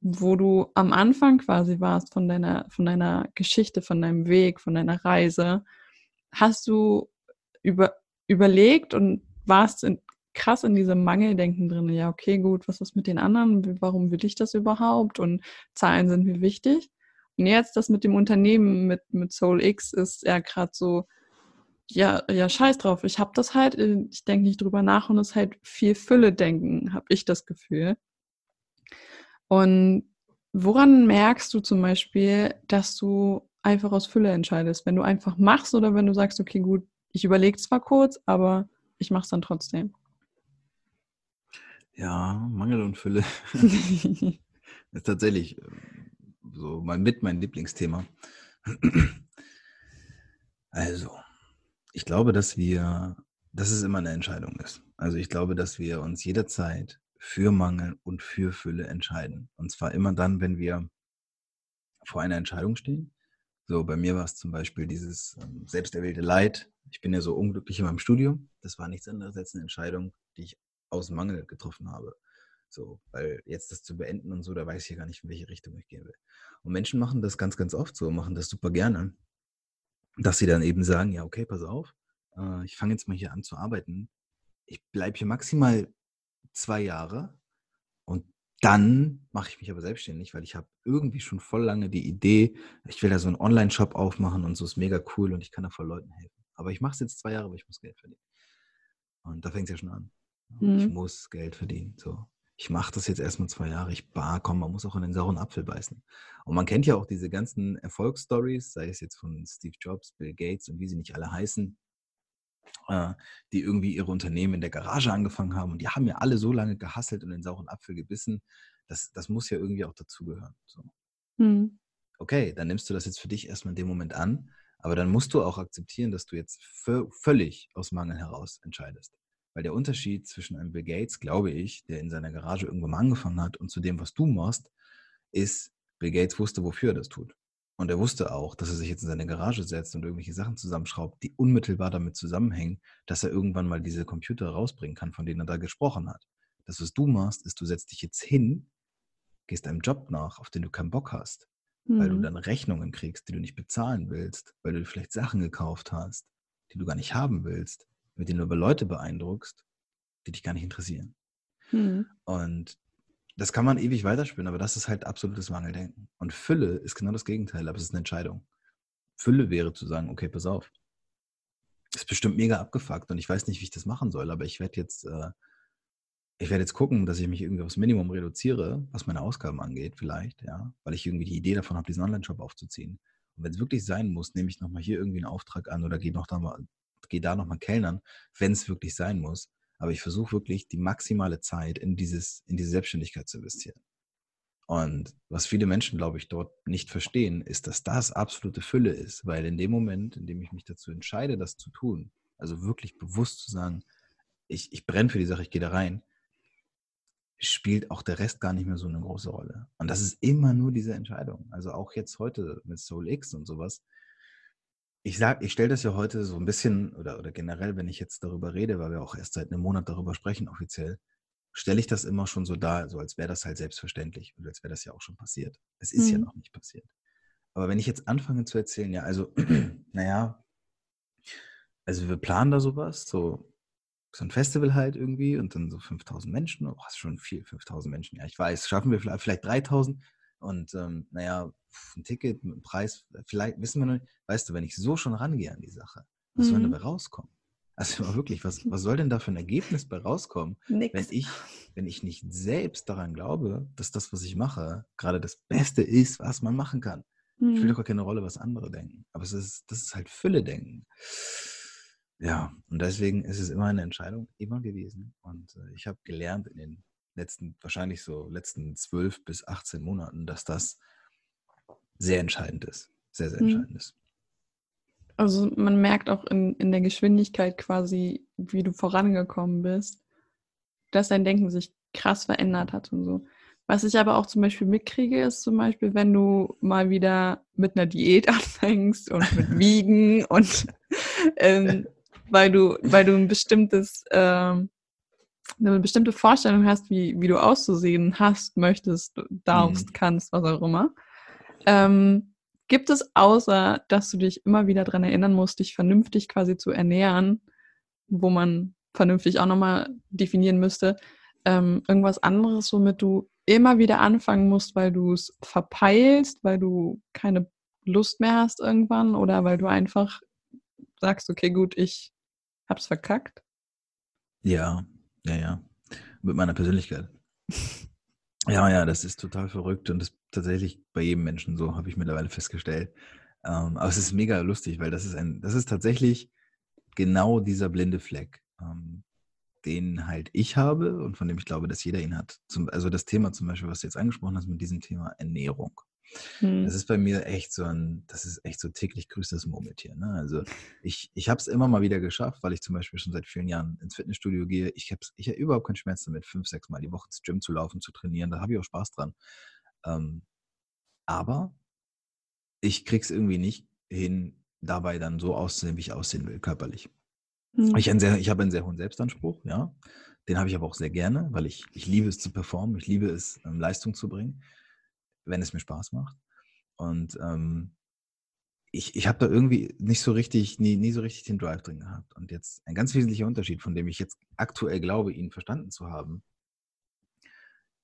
wo du am Anfang quasi warst von deiner, von deiner Geschichte, von deinem Weg, von deiner Reise. Hast du über, überlegt und warst in, krass in diesem Mangeldenken drin. Ja, okay, gut, was ist mit den anderen? Warum will ich das überhaupt? Und Zahlen sind mir wichtig. Und jetzt das mit dem Unternehmen, mit, mit Soul X, ist ja gerade so, ja, ja, scheiß drauf. Ich habe das halt, äh, ich denke nicht drüber nach und es ist halt viel Fülle denken, habe ich das Gefühl. Und woran merkst du zum Beispiel, dass du einfach aus Fülle entscheidest? Wenn du einfach machst oder wenn du sagst, okay, gut, ich überlege zwar kurz, aber ich mache es dann trotzdem. Ja, Mangel und Fülle ist tatsächlich äh, so mein, mit mein Lieblingsthema. Also, ich glaube, dass wir, dass es immer eine Entscheidung ist. Also ich glaube, dass wir uns jederzeit für Mangel und für Fülle entscheiden. Und zwar immer dann, wenn wir vor einer Entscheidung stehen. So, bei mir war es zum Beispiel dieses ähm, selbsterwählte Leid. Ich bin ja so unglücklich in meinem Studium. Das war nichts anderes als eine Entscheidung, die ich aus Mangel getroffen habe. So, weil jetzt das zu beenden und so, da weiß ich ja gar nicht, in welche Richtung ich gehen will. Und Menschen machen das ganz, ganz oft so, machen das super gerne, dass sie dann eben sagen, ja, okay, pass auf, äh, ich fange jetzt mal hier an zu arbeiten. Ich bleibe hier maximal zwei Jahre und dann mache ich mich aber selbstständig, weil ich habe irgendwie schon voll lange die Idee, ich will da so einen Online-Shop aufmachen und so ist mega cool und ich kann da voll Leuten helfen. Aber ich mache es jetzt zwei Jahre, weil ich muss Geld verdienen. Und da fängt es ja schon an. Mhm. Ich muss Geld verdienen. So. Ich mache das jetzt erstmal zwei Jahre. Ich bar, komm, man muss auch in den sauren Apfel beißen. Und man kennt ja auch diese ganzen Erfolgsstories, sei es jetzt von Steve Jobs, Bill Gates und wie sie nicht alle heißen, äh, die irgendwie ihre Unternehmen in der Garage angefangen haben. Und die haben ja alle so lange gehasselt und den sauren Apfel gebissen. Das, das muss ja irgendwie auch dazugehören. So. Mhm. Okay, dann nimmst du das jetzt für dich erstmal in dem Moment an. Aber dann musst du auch akzeptieren, dass du jetzt völlig aus Mangel heraus entscheidest. Weil der Unterschied zwischen einem Bill Gates, glaube ich, der in seiner Garage irgendwann mal angefangen hat, und zu dem, was du machst, ist, Bill Gates wusste, wofür er das tut. Und er wusste auch, dass er sich jetzt in seine Garage setzt und irgendwelche Sachen zusammenschraubt, die unmittelbar damit zusammenhängen, dass er irgendwann mal diese Computer rausbringen kann, von denen er da gesprochen hat. Das, was du machst, ist, du setzt dich jetzt hin, gehst einem Job nach, auf den du keinen Bock hast, mhm. weil du mhm. dann Rechnungen kriegst, die du nicht bezahlen willst, weil du vielleicht Sachen gekauft hast, die du gar nicht haben willst, mit denen du aber Leute beeindruckst, die dich gar nicht interessieren. Mhm. Und das kann man ewig weiterspielen, aber das ist halt absolutes Mangeldenken. Und Fülle ist genau das Gegenteil, aber es ist eine Entscheidung. Fülle wäre zu sagen, okay, pass auf. Ist bestimmt mega abgefuckt und ich weiß nicht, wie ich das machen soll, aber ich werde jetzt, äh, ich werde jetzt gucken, dass ich mich irgendwie aufs Minimum reduziere, was meine Ausgaben angeht, vielleicht, ja, weil ich irgendwie die Idee davon habe, diesen Online-Shop aufzuziehen. Und wenn es wirklich sein muss, nehme ich nochmal hier irgendwie einen Auftrag an oder gehe noch da mal, gehe da nochmal kellnern, wenn es wirklich sein muss. Aber ich versuche wirklich die maximale Zeit in, dieses, in diese Selbstständigkeit zu investieren. Und was viele Menschen, glaube ich, dort nicht verstehen, ist, dass das absolute Fülle ist, weil in dem Moment, in dem ich mich dazu entscheide, das zu tun, also wirklich bewusst zu sagen, ich, ich brenne für die Sache, ich gehe da rein, spielt auch der Rest gar nicht mehr so eine große Rolle. Und das ist immer nur diese Entscheidung. Also auch jetzt heute mit Soul X und sowas, ich sag, ich stelle das ja heute so ein bisschen, oder, oder generell, wenn ich jetzt darüber rede, weil wir auch erst seit einem Monat darüber sprechen, offiziell, stelle ich das immer schon so dar, so als wäre das halt selbstverständlich und als wäre das ja auch schon passiert. Es ist mhm. ja noch nicht passiert. Aber wenn ich jetzt anfange zu erzählen, ja, also, naja, also wir planen da sowas, so, so ein Festival halt irgendwie und dann so 5000 Menschen, oh, das ist schon viel, 5000 Menschen, ja, ich weiß, schaffen wir vielleicht, vielleicht 3000 und ähm, naja, ein Ticket mit einem Preis, vielleicht wissen wir noch nicht, weißt du, wenn ich so schon rangehe an die Sache, was mhm. soll dabei rauskommen? Also wirklich, was, was soll denn da für ein Ergebnis bei rauskommen, Nix. wenn ich, wenn ich nicht selbst daran glaube, dass das, was ich mache, gerade das Beste ist, was man machen kann. Mhm. Ich will doch gar keine Rolle, was andere denken. Aber es ist, das ist halt Fülle denken. Ja, und deswegen ist es immer eine Entscheidung, immer gewesen. Und äh, ich habe gelernt in den letzten, wahrscheinlich so letzten zwölf bis 18 Monaten, dass das sehr entscheidend ist. Sehr, sehr mhm. entscheidend ist. Also man merkt auch in, in der Geschwindigkeit quasi, wie du vorangekommen bist, dass dein Denken sich krass verändert hat und so. Was ich aber auch zum Beispiel mitkriege, ist zum Beispiel, wenn du mal wieder mit einer Diät anfängst und mit Wiegen und ähm, weil du, weil du ein bestimmtes, ähm, eine bestimmte Vorstellung hast, wie, wie du auszusehen hast, möchtest, darfst, mhm. kannst, was auch immer. Ähm, gibt es außer, dass du dich immer wieder daran erinnern musst, dich vernünftig quasi zu ernähren, wo man vernünftig auch nochmal definieren müsste, ähm, irgendwas anderes, womit du immer wieder anfangen musst, weil du es verpeilst, weil du keine Lust mehr hast irgendwann oder weil du einfach sagst, okay, gut, ich hab's verkackt? Ja, ja, ja. Mit meiner Persönlichkeit. Ja, ja, das ist total verrückt und das ist tatsächlich bei jedem Menschen so, habe ich mittlerweile festgestellt. Ähm, aber es ist mega lustig, weil das ist ein, das ist tatsächlich genau dieser blinde Fleck, ähm, den halt ich habe und von dem ich glaube, dass jeder ihn hat. Zum, also das Thema zum Beispiel, was du jetzt angesprochen hast mit diesem Thema Ernährung. Hm. Das ist bei mir echt so ein, das ist echt so täglich grüßtes Murmeltier. Ne? Also ich, ich habe es immer mal wieder geschafft, weil ich zum Beispiel schon seit vielen Jahren ins Fitnessstudio gehe. Ich habe ich hab überhaupt keinen Schmerz damit, fünf, sechs Mal die Woche ins Gym zu laufen, zu trainieren. Da habe ich auch Spaß dran. Ähm, aber ich krieg's irgendwie nicht hin, dabei dann so auszusehen, wie ich aussehen will, körperlich. Hm. Ich, ich habe einen sehr hohen Selbstanspruch, ja. Den habe ich aber auch sehr gerne, weil ich, ich liebe es zu performen, ich liebe es, ähm, Leistung zu bringen, wenn es mir Spaß macht. Und ähm, ich, ich habe da irgendwie nicht so richtig, nie, nie so richtig den Drive drin gehabt. Und jetzt ein ganz wesentlicher Unterschied, von dem ich jetzt aktuell glaube, ihn verstanden zu haben,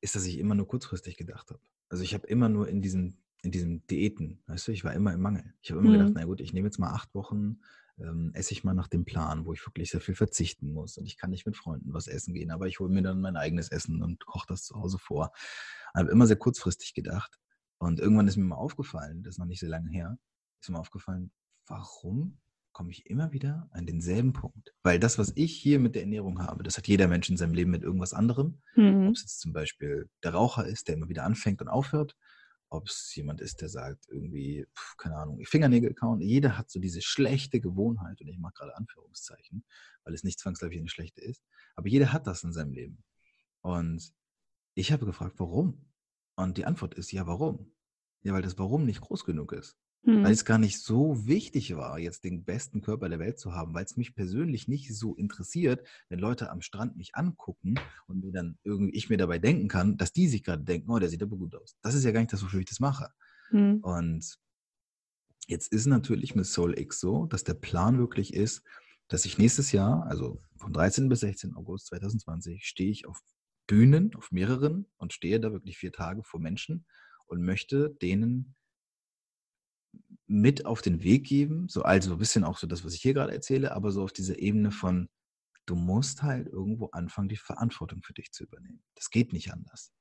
ist, dass ich immer nur kurzfristig gedacht habe. Also ich habe immer nur in diesen, in diesen Diäten, weißt du, ich war immer im Mangel. Ich habe immer mhm. gedacht, na gut, ich nehme jetzt mal acht Wochen, ähm, esse ich mal nach dem Plan, wo ich wirklich sehr viel verzichten muss. Und ich kann nicht mit Freunden was essen gehen, aber ich hole mir dann mein eigenes Essen und koche das zu Hause vor. Ich habe immer sehr kurzfristig gedacht. Und irgendwann ist mir mal aufgefallen, das ist noch nicht sehr lange her, ist mir aufgefallen, warum komme ich immer wieder an denselben Punkt. Weil das, was ich hier mit der Ernährung habe, das hat jeder Mensch in seinem Leben mit irgendwas anderem. Mhm. Ob es jetzt zum Beispiel der Raucher ist, der immer wieder anfängt und aufhört, ob es jemand ist, der sagt, irgendwie, keine Ahnung, Fingernägel kauen. Jeder hat so diese schlechte Gewohnheit, und ich mache gerade Anführungszeichen, weil es nicht zwangsläufig eine schlechte ist, aber jeder hat das in seinem Leben. Und ich habe gefragt, warum? Und die Antwort ist, ja, warum? Ja, weil das Warum nicht groß genug ist. Mhm. Weil es gar nicht so wichtig war, jetzt den besten Körper der Welt zu haben, weil es mich persönlich nicht so interessiert, wenn Leute am Strand mich angucken und mir dann irgendwie ich mir dabei denken kann, dass die sich gerade denken, oh, der sieht aber gut aus. Das ist ja gar nicht das, wofür ich das mache. Mhm. Und jetzt ist natürlich mit Soul X so, dass der Plan wirklich ist, dass ich nächstes Jahr, also von 13 bis 16 August 2020, stehe ich auf Bühnen, auf mehreren und stehe da wirklich vier Tage vor Menschen und möchte denen mit auf den Weg geben, so also ein bisschen auch so das, was ich hier gerade erzähle, aber so auf dieser Ebene von, du musst halt irgendwo anfangen, die Verantwortung für dich zu übernehmen. Das geht nicht anders.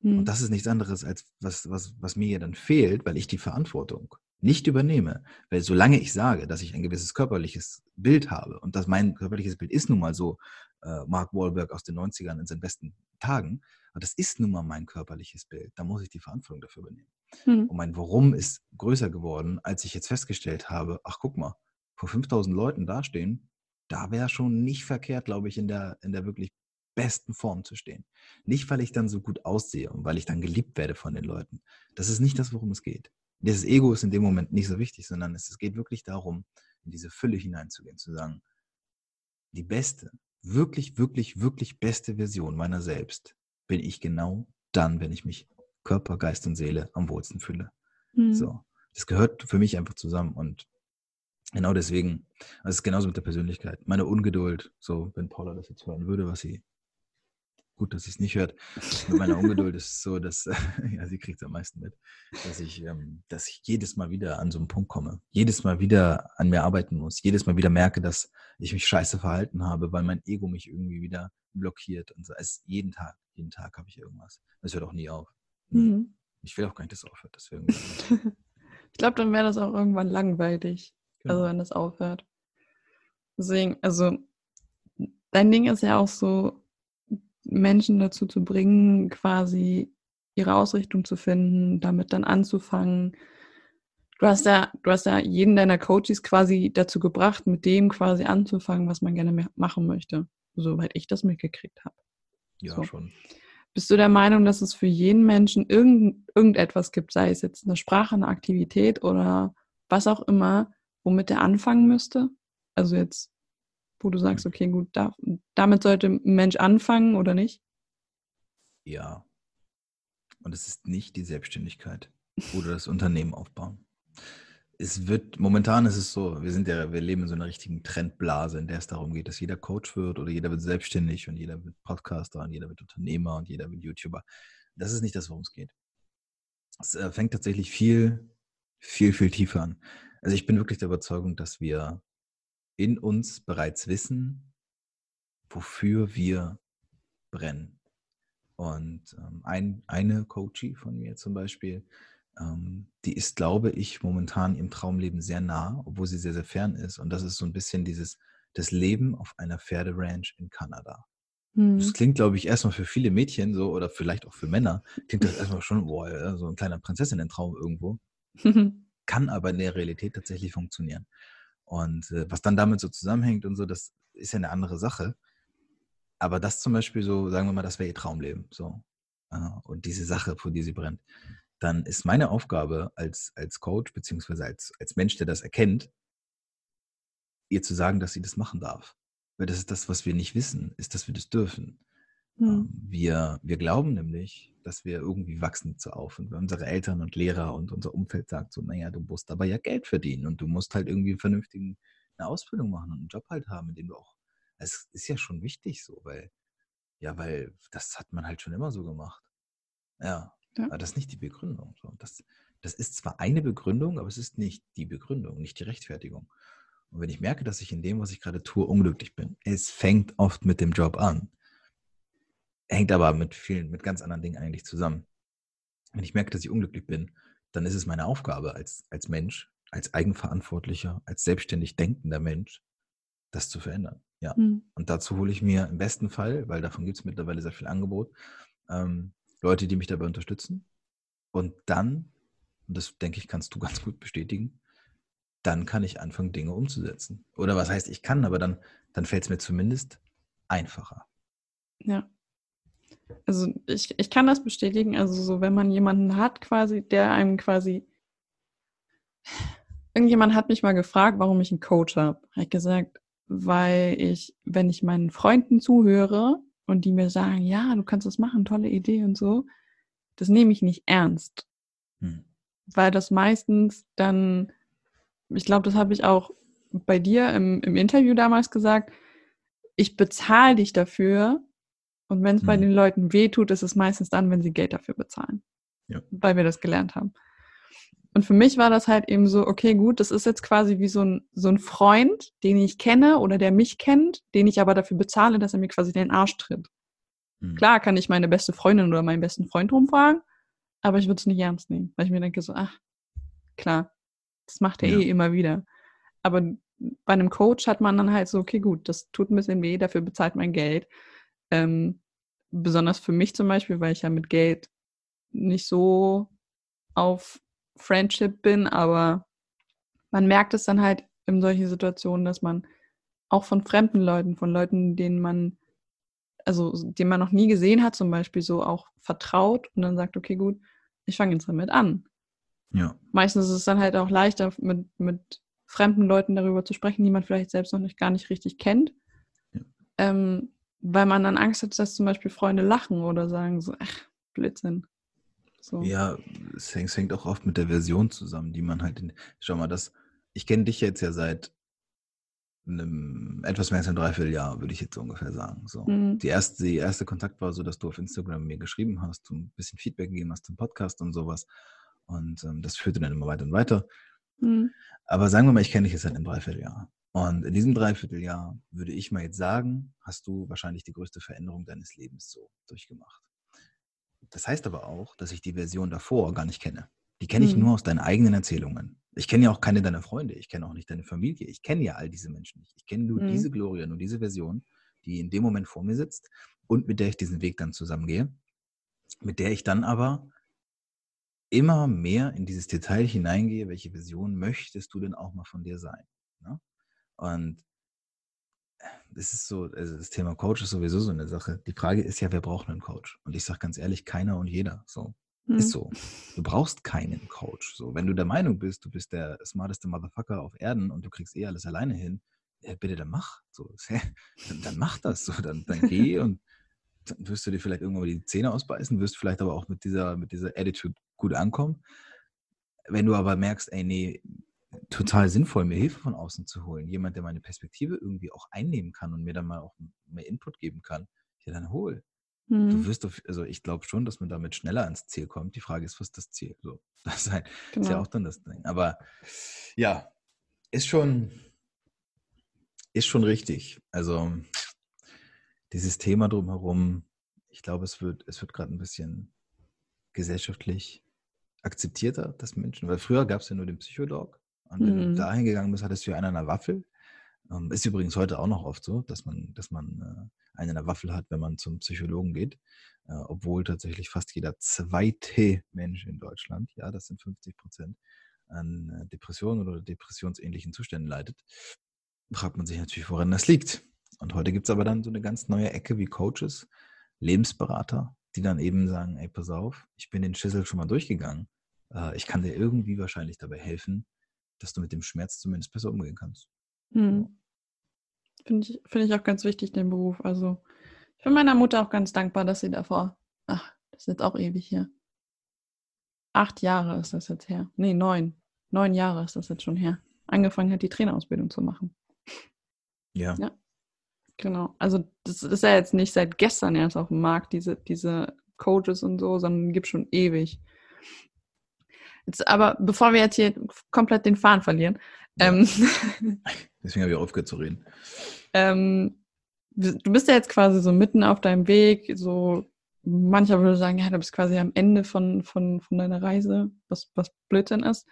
Mhm. Und hm. das ist nichts anderes, als was, was, was mir ja dann fehlt, weil ich die Verantwortung nicht übernehme. Weil solange ich sage, dass ich ein gewisses körperliches Bild habe und dass mein körperliches Bild ist nun mal so, äh, Mark Wahlberg aus den 90ern in seinen besten Tagen, aber das ist nun mal mein körperliches Bild, da muss ich die Verantwortung dafür übernehmen. Mhm. Und mein Warum ist größer geworden, als ich jetzt festgestellt habe, ach guck mal, vor 5000 Leuten dastehen, da wäre schon nicht verkehrt, glaube ich, in der, in der wirklich besten Form zu stehen. Nicht, weil ich dann so gut aussehe und weil ich dann geliebt werde von den Leuten. Das ist nicht das, worum es geht. Dieses Ego ist in dem Moment nicht so wichtig, sondern es, es geht wirklich darum, in diese Fülle hineinzugehen, zu sagen, die beste, wirklich, wirklich, wirklich beste Version meiner selbst bin ich genau dann, wenn ich mich Körper, Geist und Seele am wohlsten fühle. Mhm. So. Das gehört für mich einfach zusammen und genau deswegen, also es ist genauso mit der Persönlichkeit. Meine Ungeduld, so, wenn Paula das jetzt hören würde, was sie, gut, dass sie es nicht hört, mit meiner Ungeduld ist so, dass, ja, sie kriegt es am meisten mit, dass ich, ähm, dass ich jedes Mal wieder an so einen Punkt komme, jedes Mal wieder an mir arbeiten muss, jedes Mal wieder merke, dass ich mich scheiße verhalten habe, weil mein Ego mich irgendwie wieder blockiert und so. Es jeden Tag, jeden Tag habe ich irgendwas. Das hört auch nie auf. Mhm. Ich will auch gar nicht, dass es aufhört. Deswegen. ich glaube, dann wäre das auch irgendwann langweilig. Also genau. Also wenn das aufhört. Deswegen, also dein Ding ist ja auch so, Menschen dazu zu bringen, quasi ihre Ausrichtung zu finden, damit dann anzufangen. Du hast ja, du hast ja jeden deiner Coaches quasi dazu gebracht, mit dem quasi anzufangen, was man gerne machen möchte, soweit ich das mitgekriegt habe. Ja, so. schon. Bist du der Meinung, dass es für jeden Menschen irgend, irgendetwas gibt, sei es jetzt eine Sprache, eine Aktivität oder was auch immer, womit er anfangen müsste? Also jetzt, wo du sagst, okay, gut, da, damit sollte ein Mensch anfangen oder nicht? Ja. Und es ist nicht die Selbstständigkeit oder das Unternehmen aufbauen es wird, momentan ist es so, wir sind ja, wir leben in so einer richtigen Trendblase, in der es darum geht, dass jeder Coach wird oder jeder wird selbstständig und jeder wird Podcaster und jeder wird Unternehmer und jeder wird YouTuber. Das ist nicht das, worum es geht. Es äh, fängt tatsächlich viel, viel, viel tiefer an. Also ich bin wirklich der Überzeugung, dass wir in uns bereits wissen, wofür wir brennen. Und ähm, ein, eine Coachie von mir zum Beispiel, die ist, glaube ich, momentan im Traumleben sehr nah, obwohl sie sehr, sehr fern ist. Und das ist so ein bisschen dieses, das Leben auf einer Pferderanch in Kanada. Hm. Das klingt, glaube ich, erstmal für viele Mädchen so oder vielleicht auch für Männer, klingt das erstmal schon, boah, so ein kleiner Prinzessinnen-Traum irgendwo. Kann aber in der Realität tatsächlich funktionieren. Und äh, was dann damit so zusammenhängt und so, das ist ja eine andere Sache. Aber das zum Beispiel so, sagen wir mal, das wäre ihr Traumleben. So. Äh, und diese Sache, vor die sie brennt dann ist meine Aufgabe als, als Coach beziehungsweise als, als Mensch, der das erkennt, ihr zu sagen, dass sie das machen darf. Weil das ist das, was wir nicht wissen, ist, dass wir das dürfen. Hm. Wir, wir glauben nämlich, dass wir irgendwie wachsen zu auf. Und unsere Eltern und Lehrer und unser Umfeld sagt so, naja, du musst aber ja Geld verdienen und du musst halt irgendwie einen vernünftigen, eine Ausbildung machen und einen Job halt haben, in dem du auch, es ist ja schon wichtig so, weil, ja, weil das hat man halt schon immer so gemacht. Ja, ja. aber das ist nicht die Begründung. Das, das ist zwar eine Begründung, aber es ist nicht die Begründung, nicht die Rechtfertigung. Und wenn ich merke, dass ich in dem, was ich gerade tue, unglücklich bin, es fängt oft mit dem Job an, hängt aber mit vielen, mit ganz anderen Dingen eigentlich zusammen. Wenn ich merke, dass ich unglücklich bin, dann ist es meine Aufgabe als, als Mensch, als eigenverantwortlicher, als selbstständig denkender Mensch, das zu verändern. Ja. Mhm. Und dazu hole ich mir im besten Fall, weil davon gibt es mittlerweile sehr viel Angebot, ähm, Leute, die mich dabei unterstützen. Und dann, und das denke ich, kannst du ganz gut bestätigen, dann kann ich anfangen, Dinge umzusetzen. Oder was heißt, ich kann, aber dann, dann fällt es mir zumindest einfacher. Ja. Also ich, ich kann das bestätigen. Also so, wenn man jemanden hat, quasi, der einem quasi. Irgendjemand hat mich mal gefragt, warum ich einen Coach habe. Habe ich gesagt, weil ich, wenn ich meinen Freunden zuhöre und die mir sagen, ja, du kannst das machen, tolle Idee und so, das nehme ich nicht ernst. Hm. Weil das meistens dann, ich glaube, das habe ich auch bei dir im, im Interview damals gesagt, ich bezahle dich dafür, und wenn es bei mhm. den Leuten weh tut, ist es meistens dann, wenn sie Geld dafür bezahlen. Ja. Weil wir das gelernt haben. Und für mich war das halt eben so, okay, gut, das ist jetzt quasi wie so ein, so ein Freund, den ich kenne oder der mich kennt, den ich aber dafür bezahle, dass er mir quasi den Arsch tritt. Mhm. Klar kann ich meine beste Freundin oder meinen besten Freund rumfragen, aber ich würde es nicht ernst nehmen, weil ich mir denke so, ach, klar, das macht er ja. eh immer wieder. Aber bei einem Coach hat man dann halt so, okay, gut, das tut ein bisschen weh, dafür bezahlt man Geld. Ähm, besonders für mich zum Beispiel, weil ich ja mit Geld nicht so auf Friendship bin, aber man merkt es dann halt in solchen Situationen, dass man auch von fremden Leuten, von Leuten, denen man, also den man noch nie gesehen hat, zum Beispiel so auch vertraut und dann sagt, okay, gut, ich fange jetzt damit an. Ja. Meistens ist es dann halt auch leichter, mit, mit fremden Leuten darüber zu sprechen, die man vielleicht selbst noch nicht gar nicht richtig kennt. Ja. Ähm, weil man dann Angst hat, dass zum Beispiel Freunde lachen oder sagen so, ach, Blödsinn. So. Ja, es hängt, es hängt, auch oft mit der Version zusammen, die man halt in. Schau mal, das, ich kenne dich jetzt ja seit einem etwas mehr als einem Dreivierteljahr, würde ich jetzt ungefähr sagen. So. Mhm. Die, erste, die erste Kontakt war so, dass du auf Instagram mir geschrieben hast, du ein bisschen Feedback gegeben hast zum Podcast und sowas. Und ähm, das führte dann immer weiter und weiter. Mhm. Aber sagen wir mal, ich kenne dich jetzt seit einem Dreivierteljahr. Und in diesem Dreivierteljahr würde ich mal jetzt sagen, hast du wahrscheinlich die größte Veränderung deines Lebens so durchgemacht. Das heißt aber auch, dass ich die Version davor gar nicht kenne. Die kenne ich mhm. nur aus deinen eigenen Erzählungen. Ich kenne ja auch keine deiner Freunde, ich kenne auch nicht deine Familie, ich kenne ja all diese Menschen nicht. Ich kenne nur mhm. diese Gloria, nur diese Version, die in dem Moment vor mir sitzt und mit der ich diesen Weg dann zusammengehe, mit der ich dann aber immer mehr in dieses Detail hineingehe, welche Version möchtest du denn auch mal von dir sein? Ne? Und das ist so, also das Thema Coach ist sowieso so eine Sache. Die Frage ist ja, wer braucht einen Coach? Und ich sage ganz ehrlich, keiner und jeder. So. Mhm. Ist so. Du brauchst keinen Coach. So, wenn du der Meinung bist, du bist der smarteste Motherfucker auf Erden und du kriegst eh alles alleine hin, ja, bitte dann mach. So, dann, dann mach das. So, dann, dann geh und dann wirst du dir vielleicht irgendwann mal die Zähne ausbeißen, wirst vielleicht aber auch mit dieser, mit dieser Attitude gut ankommen. Wenn du aber merkst, ey, nee, total sinnvoll, mir Hilfe von außen zu holen. Jemand, der meine Perspektive irgendwie auch einnehmen kann und mir dann mal auch mehr Input geben kann. Ja, dann hol. Mhm. Du wirst, auf, also ich glaube schon, dass man damit schneller ans Ziel kommt. Die Frage ist, was ist das Ziel? So, das ist, halt, genau. ist ja genau. auch dann das Ding. Aber ja, ist schon, ist schon richtig. Also dieses Thema drumherum, ich glaube, es wird, es wird gerade ein bisschen gesellschaftlich akzeptierter, dass Menschen, weil früher gab es ja nur den Psycholog und wenn mhm. du da hingegangen bist, hattest du einen an der Waffel. Ähm, ist übrigens heute auch noch oft so, dass man, dass man äh, einen an der Waffel hat, wenn man zum Psychologen geht. Äh, obwohl tatsächlich fast jeder zweite Mensch in Deutschland, ja, das sind 50 Prozent, an äh, Depressionen oder depressionsähnlichen Zuständen leidet. Fragt man sich natürlich, woran das liegt. Und heute gibt es aber dann so eine ganz neue Ecke wie Coaches, Lebensberater, die dann eben sagen, ey, pass auf, ich bin den Schüssel schon mal durchgegangen. Äh, ich kann dir irgendwie wahrscheinlich dabei helfen, dass du mit dem Schmerz zumindest besser umgehen kannst. Hm. Finde ich, find ich auch ganz wichtig, den Beruf. Also Ich bin meiner Mutter auch ganz dankbar, dass sie davor, ach, das ist jetzt auch ewig hier. Acht Jahre ist das jetzt her. Nee, neun. Neun Jahre ist das jetzt schon her. Angefangen hat, die Trainerausbildung zu machen. Ja. Ja. Genau. Also das ist ja jetzt nicht seit gestern erst auf dem Markt, diese, diese Coaches und so, sondern gibt schon ewig. Jetzt aber, bevor wir jetzt hier komplett den Faden verlieren, Ja. ähm, Deswegen habe ich aufgehört zu reden. ähm, du bist ja jetzt quasi so mitten auf deinem Weg, so mancher würde sagen, ja, du bist quasi am Ende von, von, von deiner Reise, was, was Blödsinn ist.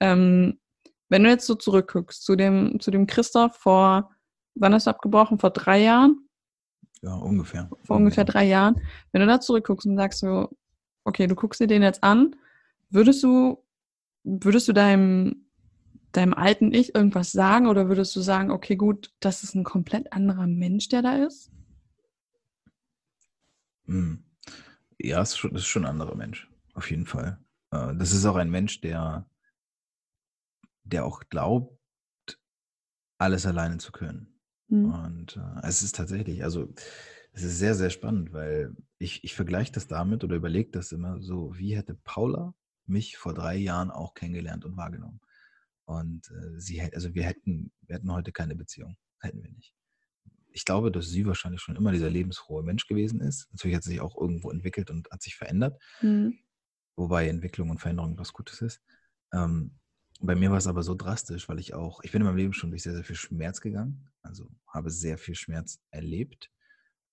Ähm, wenn du jetzt so zurückguckst zu dem, zu dem Christoph vor, wann ist du abgebrochen? Vor drei Jahren? Ja, ungefähr. Vor ungefähr drei Jahren. Wenn du da zurückguckst und sagst so, okay, du guckst dir den jetzt an, würdest du, würdest du deinem, deinem alten Ich irgendwas sagen oder würdest du sagen, okay, gut, das ist ein komplett anderer Mensch, der da ist? Hm. Ja, es ist schon, es ist schon ein anderer Mensch, auf jeden Fall. Äh, Das ist auch ein Mensch, der, der auch glaubt, alles alleine zu können. Hm. Und äh, es ist tatsächlich, also es ist sehr, sehr spannend, weil ich, ich vergleiche das damit oder überlege das immer so, wie hätte Paula mich vor drei Jahren auch kennengelernt und wahrgenommen. Und äh, sie hätte, also wir hätten, wir hätten heute keine Beziehung. Hätten wir nicht. Ich glaube, dass sie wahrscheinlich schon immer dieser lebensfrohe Mensch gewesen ist. Natürlich hat sie sich auch irgendwo entwickelt und hat sich verändert, Hm. wobei Entwicklung und Veränderung was Gutes ist. Ähm, bei mir war es aber so drastisch, weil ich auch, ich bin in meinem Leben schon durch sehr, sehr viel Schmerz gegangen, also habe sehr viel Schmerz erlebt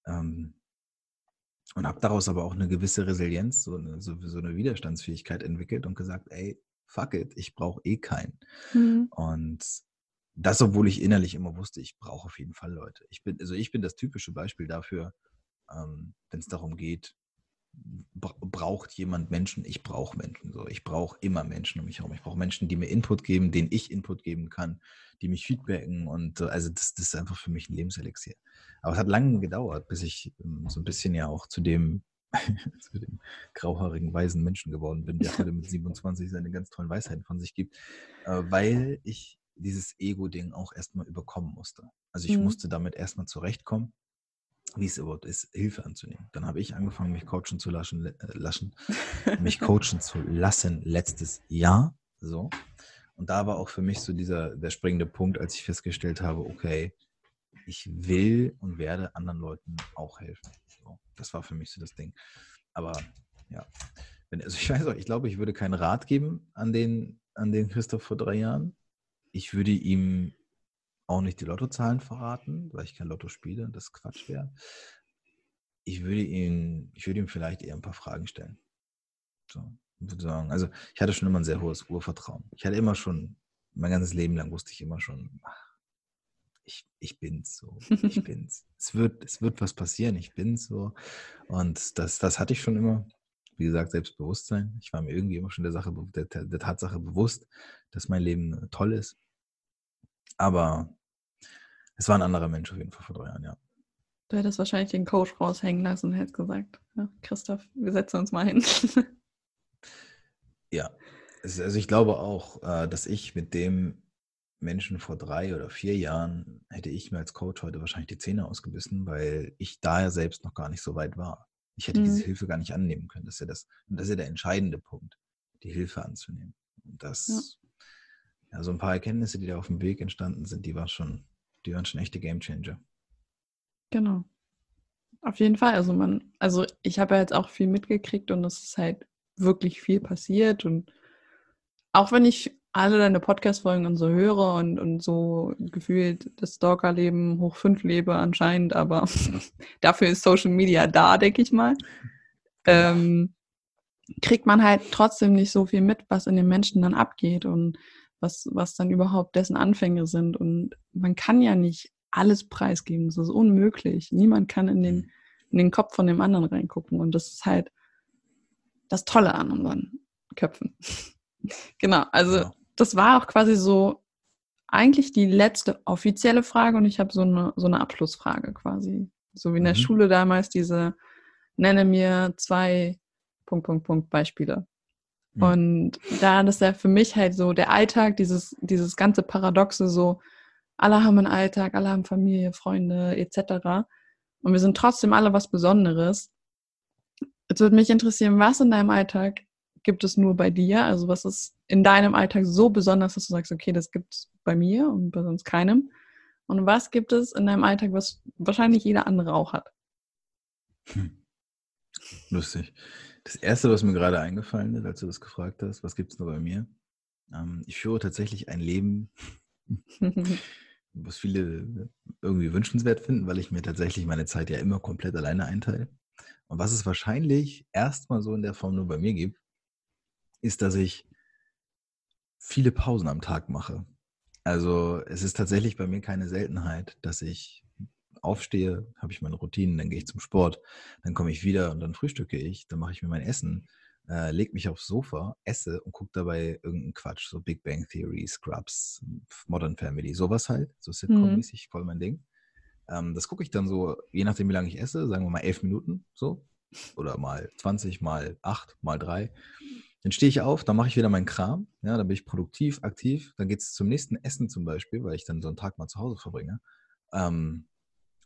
ähm, und habe daraus aber auch eine gewisse Resilienz, so eine, so, so eine Widerstandsfähigkeit entwickelt und gesagt, ey, fuck it, ich brauche eh keinen. Hm. Und das, obwohl ich innerlich immer wusste, ich brauche auf jeden Fall Leute. Ich bin, also ich bin das typische Beispiel dafür, ähm, wenn es darum geht, braucht jemand Menschen? Ich brauche Menschen. So, ich brauche immer Menschen um mich herum. Ich brauche Menschen, die mir Input geben, denen ich Input geben kann, die mich feedbacken und also das, das ist einfach für mich ein Lebenselixier. Aber es hat lange gedauert, bis ich ähm, so ein bisschen ja auch zu dem zu dem grauhaarigen, weisen Menschen geworden bin, der heute mit 27 seine ganz tollen Weisheiten von sich gibt, äh, weil ich dieses Ego-Ding auch erstmal überkommen musste. Also ich Mhm. musste damit erstmal zurechtkommen, wie es überhaupt ist, Hilfe anzunehmen. Dann habe ich angefangen, mich coachen zu lassen, äh, lassen, mich coachen zu lassen letztes Jahr. So. Und da war auch für mich so dieser der springende Punkt, als ich festgestellt habe, okay, ich will und werde anderen Leuten auch helfen. So, das war für mich so das Ding. Aber ja, wenn, also ich weiß auch, ich glaube, ich würde keinen Rat geben an den, an den Christoph vor drei Jahren. Ich würde ihm auch nicht die Lottozahlen verraten, weil ich kein Lotto spiele und das Quatsch wäre. Ich würde ihm, ich würde ihm vielleicht eher ein paar Fragen stellen. So, würde sagen, also ich hatte schon immer ein sehr hohes Urvertrauen. Ich hatte immer schon, mein ganzes Leben lang wusste ich immer schon, ach, ich, ich bin's so, ich bin's. es wird, es wird was passieren, ich bin's so. Und das, das hatte ich schon immer. Wie gesagt, Selbstbewusstsein. Ich war mir irgendwie immer schon der Sache, der, der, Tatsache bewusst, dass mein Leben toll ist. Aber es war ein anderer Mensch auf jeden Fall vor drei Jahren, ja. Du hättest wahrscheinlich den Coach raushängen lassen und hättest gesagt, ja, Christoph, wir setzen uns mal hin. Ja, also ich glaube auch, äh, dass ich mit dem Menschen vor drei oder vier Jahren hätte ich mir als Coach heute wahrscheinlich die Zähne ausgebissen, weil ich da ja selbst noch gar nicht so weit war. Ich hätte Mhm. diese Hilfe gar nicht annehmen können. Das ist ja das, und das ist ja der entscheidende Punkt, die Hilfe anzunehmen. Und das, ja. so ein paar Erkenntnisse, die da auf dem Weg entstanden sind, die waren schon, die waren schon echte Gamechanger. Genau. Auf jeden Fall. Also man, also ich habe ja jetzt auch viel mitgekriegt und es ist halt wirklich viel passiert. Und auch wenn ich alle deine Podcast-Folgen und so höre und, und so gefühlt das Stalker-Leben hoch fünf lebe anscheinend, aber dafür ist Social Media da, denke ich mal. Ähm, kriegt man halt trotzdem nicht so viel mit, was in den Menschen dann abgeht und was, was dann überhaupt dessen Anfänge sind. Und man kann ja nicht alles preisgeben. Das ist unmöglich. Niemand kann in den, in den Kopf von dem anderen reingucken. Und das ist halt das Tolle an unseren Köpfen. genau, also Ja. das war auch quasi so eigentlich die letzte offizielle Frage und ich habe so eine, so eine Abschlussfrage quasi. So wie in der Mhm. Schule damals diese nenne mir zwei Punkt, Punkt, Punkt Beispiele. Mhm. Und da das ja für mich halt so der Alltag, dieses, dieses ganze Paradoxe, so alle haben einen Alltag, alle haben Familie, Freunde etc. und wir sind trotzdem alle was Besonderes. Jetzt würde mich interessieren, was in deinem Alltag gibt es nur bei dir? Also was ist in deinem Alltag so besonders, dass du sagst, okay, das gibt es bei mir und bei sonst keinem? Und was gibt es in deinem Alltag, was wahrscheinlich jeder andere auch hat? Hm. Lustig. Das Erste, was mir gerade eingefallen ist, als du das gefragt hast, was gibt es nur bei mir? Ähm, ich führe tatsächlich ein Leben, was viele irgendwie wünschenswert finden, weil ich mir tatsächlich meine Zeit ja immer komplett alleine einteile. Und was es wahrscheinlich erstmal so in der Form nur bei mir gibt, ist, dass ich viele Pausen am Tag mache. Also es ist tatsächlich bei mir keine Seltenheit, dass ich aufstehe, habe ich meine Routinen, dann gehe ich zum Sport, dann komme ich wieder und dann frühstücke ich, dann mache ich mir mein Essen, äh, lege mich aufs Sofa, esse und gucke dabei irgendeinen Quatsch, so Big Bang Theory, Scrubs, Modern Family, sowas halt, so Sitcom-mäßig, voll mein Ding. Ähm, das gucke ich dann so, je nachdem, wie lange ich esse, sagen wir mal elf Minuten, so, oder mal 20, mal acht, mal drei. Dann stehe ich auf, dann mache ich wieder meinen Kram, ja, dann bin ich produktiv, aktiv. Dann geht es zum nächsten Essen zum Beispiel, weil ich dann so einen Tag mal zu Hause verbringe. Ähm,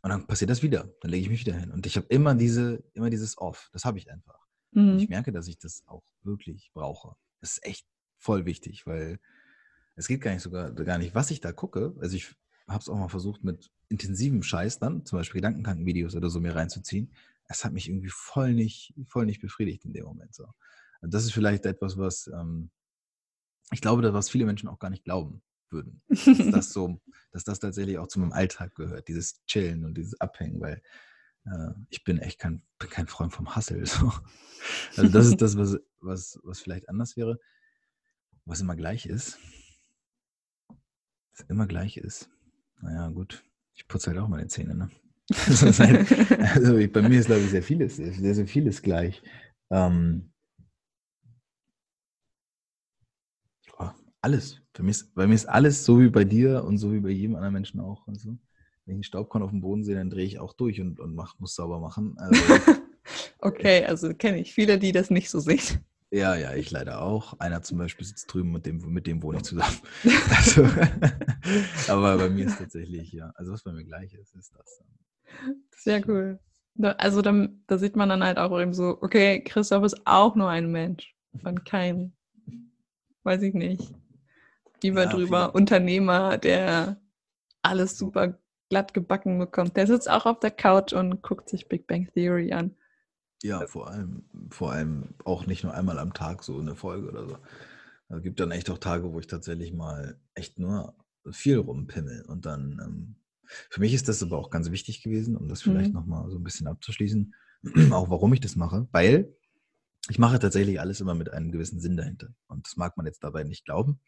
und dann passiert das wieder. Dann lege ich mich wieder hin. Und ich habe immer diese, immer dieses Off. Das habe ich einfach. Mhm. Und ich merke, dass ich das auch wirklich brauche. Das ist echt voll wichtig, weil es geht gar nicht sogar gar nicht, was ich da gucke. Also ich habe es auch mal versucht mit intensivem Scheiß dann, zum Beispiel Gedankenkrankenvideos oder so mir reinzuziehen. Es hat mich irgendwie voll nicht, voll nicht befriedigt in dem Moment so. Das ist vielleicht etwas, was ähm, ich glaube, was viele Menschen auch gar nicht glauben würden. Dass das so, dass das tatsächlich auch zu meinem Alltag gehört, dieses Chillen und dieses Abhängen, weil äh, ich bin echt kein, bin kein Freund vom Hustle. So. Also das ist das, was, was, was vielleicht anders wäre, was immer gleich ist. Was immer gleich ist. Naja, gut. Ich putze halt auch meine Zähne, ne? halt, also bei mir ist, glaube ich, sehr vieles, sehr, sehr vieles gleich. Ähm, Alles. Für mich ist, bei mir ist alles so wie bei dir und so wie bei jedem anderen Menschen auch. Also, wenn ich einen Staubkorn auf dem Boden sehe, dann drehe ich auch durch und, und mach, muss sauber machen. Also, okay, also kenne ich viele, die das nicht so sehen. Ja, ja, ich leider auch. Einer zum Beispiel sitzt drüben, mit dem, mit dem wohne ich zusammen. Also, aber bei mir ist tatsächlich, ja, also was bei mir gleich ist, ist das. Sehr cool. also da, da sieht man dann halt auch eben so, okay, Christoph ist auch nur ein Mensch und kein, weiß ich nicht, Lieber ja, drüber, viele. Unternehmer, der alles super glatt gebacken bekommt. Der sitzt auch auf der Couch und guckt sich Big Bang Theory an. Ja, vor allem, vor allem auch nicht nur einmal am Tag so eine Folge oder so. Es gibt dann echt auch Tage, wo ich tatsächlich mal echt nur viel rumpimmel. Und dann, ähm, für mich ist das aber auch ganz wichtig gewesen, um das vielleicht mhm. nochmal so ein bisschen abzuschließen, auch warum ich das mache, weil ich mache tatsächlich alles immer mit einem gewissen Sinn dahinter. Und das mag man jetzt dabei nicht glauben.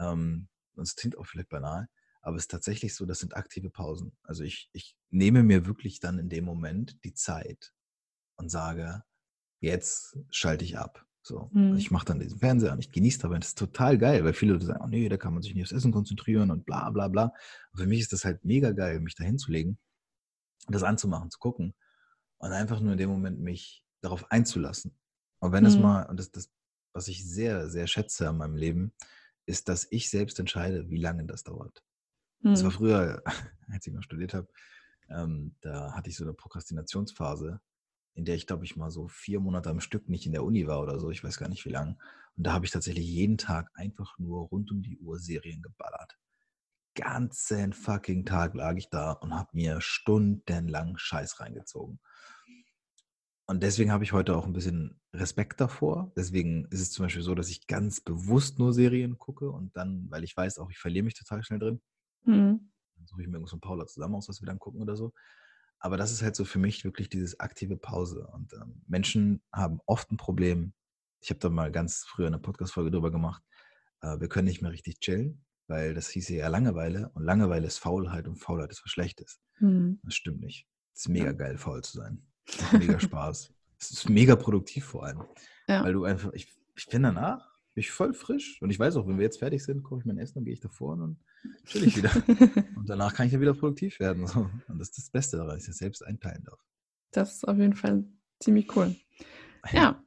Ähm, und es klingt auch vielleicht banal, aber es ist tatsächlich so, das sind aktive Pausen. Also ich, ich nehme mir wirklich dann in dem Moment die Zeit und sage, jetzt schalte ich ab. So, mhm. ich mache dann diesen Fernseher und ich genieße dabei. Das ist total geil, weil viele Leute sagen, oh nee, da kann man sich nicht aufs Essen konzentrieren und bla bla bla. Und für mich ist das halt mega geil, mich da hinzulegen, das anzumachen, zu gucken und einfach nur in dem Moment mich darauf einzulassen. Und wenn mhm. es mal, und das, das, was ich sehr, sehr schätze an meinem Leben, ist, dass ich selbst entscheide, wie lange das dauert. Hm. Das war hm. früher, als ich noch studiert habe, ähm, da hatte ich so eine Prokrastinationsphase, in der ich, glaube ich, mal so vier Monate am Stück nicht in der Uni war oder so, ich weiß gar nicht wie lang. Und da habe ich tatsächlich jeden Tag einfach nur rund um die Uhr Serien geballert. Ganzen fucking Tag lag ich da und habe mir stundenlang Scheiß reingezogen. Und deswegen habe ich heute auch ein bisschen Respekt davor. Deswegen ist es zum Beispiel so, dass ich ganz bewusst nur Serien gucke und dann, weil ich weiß auch, ich verliere mich total schnell drin. Mhm. Dann suche ich mir irgendwas von Paula zusammen aus, was wir dann gucken oder so. Aber das ist halt so für mich wirklich dieses aktive Pause. Und ähm, Menschen haben oft ein Problem. Ich habe da mal ganz früher eine Podcast-Folge drüber gemacht. Äh, wir können nicht mehr richtig chillen, weil das hieße ja Langeweile. Und Langeweile ist Faulheit und Faulheit ist was Schlechtes. Mhm. Das stimmt nicht. Es ist mega geil, faul zu sein. Mega Spaß. Es ist mega produktiv vor allem. Ja. Weil du einfach, ich, ich bin danach, bin ich voll frisch. Und ich weiß auch, wenn wir jetzt fertig sind, koche ich mein Essen, dann gehe ich davor und chill ich wieder. und danach kann ich dann wieder produktiv werden. So. Und das ist das Beste daran, dass ich das selbst einteilen darf. Das ist auf jeden Fall ziemlich cool. Ja,